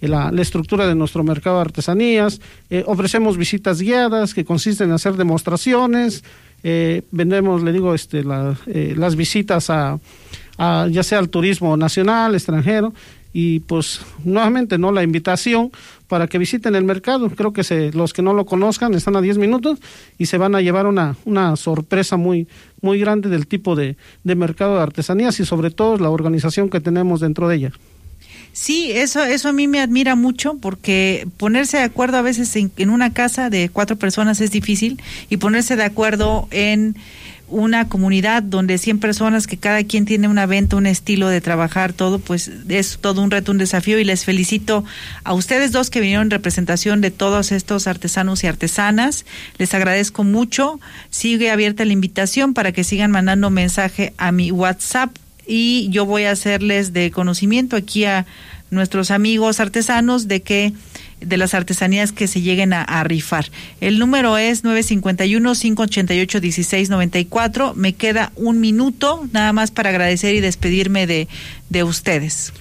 [SPEAKER 26] la, la, estructura de nuestro mercado de artesanías, eh, ofrecemos visitas guiadas que consisten en hacer demostraciones, eh, vendemos, le digo, este, eh, las visitas a, a, ya sea al turismo nacional, extranjero, y pues nuevamente no la invitación para que visiten el mercado. Creo que se, los que no lo conozcan están a 10 minutos y se van a llevar una, una sorpresa muy, muy grande del tipo de, de mercado de artesanías y sobre todo la organización que tenemos dentro de ella.
[SPEAKER 2] Sí, eso, eso a mí me admira mucho porque ponerse de acuerdo a veces en, en una casa de cuatro personas es difícil y ponerse de acuerdo en una comunidad donde 100 personas que cada quien tiene una venta, un estilo de trabajar, todo, pues es todo un reto, un desafío y les felicito a ustedes dos que vinieron en representación de todos estos artesanos y artesanas. Les agradezco mucho. Sigue abierta la invitación para que sigan mandando mensaje a mi WhatsApp y yo voy a hacerles de conocimiento aquí a nuestros amigos artesanos de que de las artesanías que se lleguen a, rifar. El número es 951-588-1694. Me queda un minuto nada más para agradecer y despedirme de, de ustedes.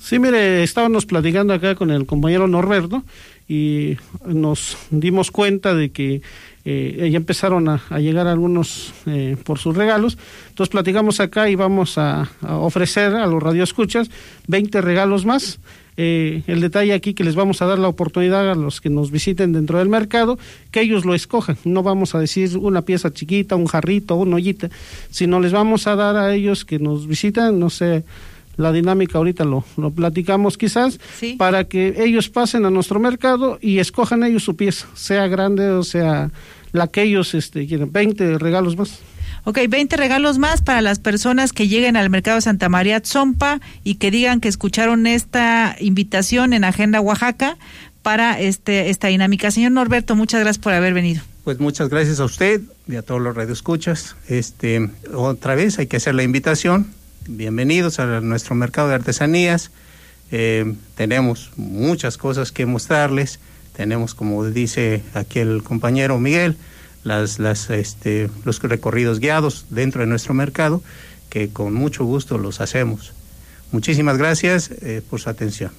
[SPEAKER 26] Sí, mire, estábamos platicando acá con el compañero Norberto y nos dimos cuenta de que eh, ya empezaron a, llegar algunos eh, por sus regalos. Entonces platicamos acá y vamos a, a ofrecer a los radioescuchas 20 regalos más eh, el detalle aquí que les vamos a dar la oportunidad a los que nos visiten dentro del mercado, que ellos lo escojan. No vamos a decir una pieza chiquita, un jarrito, una ollita, sino les vamos a dar a ellos que nos visitan, no sé, la dinámica ahorita lo, lo platicamos quizás, para que ellos pasen a nuestro mercado y escojan ellos su pieza, sea grande o sea la que ellos este, quieren, 20 regalos más.
[SPEAKER 2] Ok, 20 regalos más para las personas que lleguen al mercado de Santa María Tzompa y que digan que escucharon esta invitación en Agenda Oaxaca para este esta dinámica. Señor Norberto, muchas gracias por haber venido.
[SPEAKER 27] Pues muchas gracias a usted y a todos los radioescuchas. Este, otra vez hay que hacer la invitación. Bienvenidos a nuestro mercado de artesanías. Eh, tenemos muchas cosas que mostrarles. Tenemos, como dice aquí el compañero Miguel, las, las, este, los recorridos guiados dentro de nuestro mercado, que con mucho gusto los hacemos. Muchísimas gracias eh, por su atención.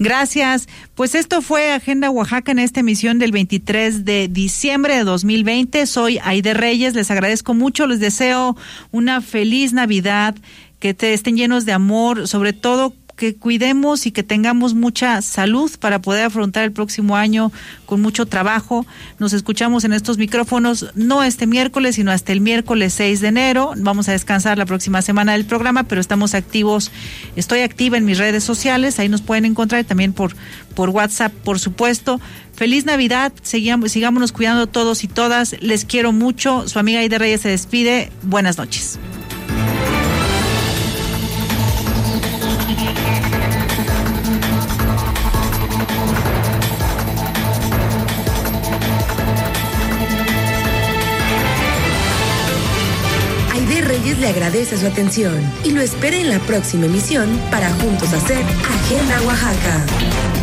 [SPEAKER 2] Gracias. Pues esto fue Agenda Oaxaca en esta emisión del 23 de diciembre de 2020. Soy Aide Reyes. Les agradezco mucho. Les deseo una feliz Navidad, que te estén llenos de amor, sobre todo que cuidemos y que tengamos mucha salud para poder afrontar el próximo año con mucho trabajo. Nos escuchamos en estos micrófonos no este miércoles, sino hasta el miércoles 6 de enero. Vamos a descansar la próxima semana del programa, pero estamos activos. Estoy activa en mis redes sociales, ahí nos pueden encontrar también por, por WhatsApp, por supuesto. Feliz Navidad, sigámonos cuidando todos y todas. Les quiero mucho. Su amiga Aida Reyes se despide. Buenas noches.
[SPEAKER 1] Le agradece su atención y lo espera en la próxima emisión para juntos hacer Agenda Oaxaca.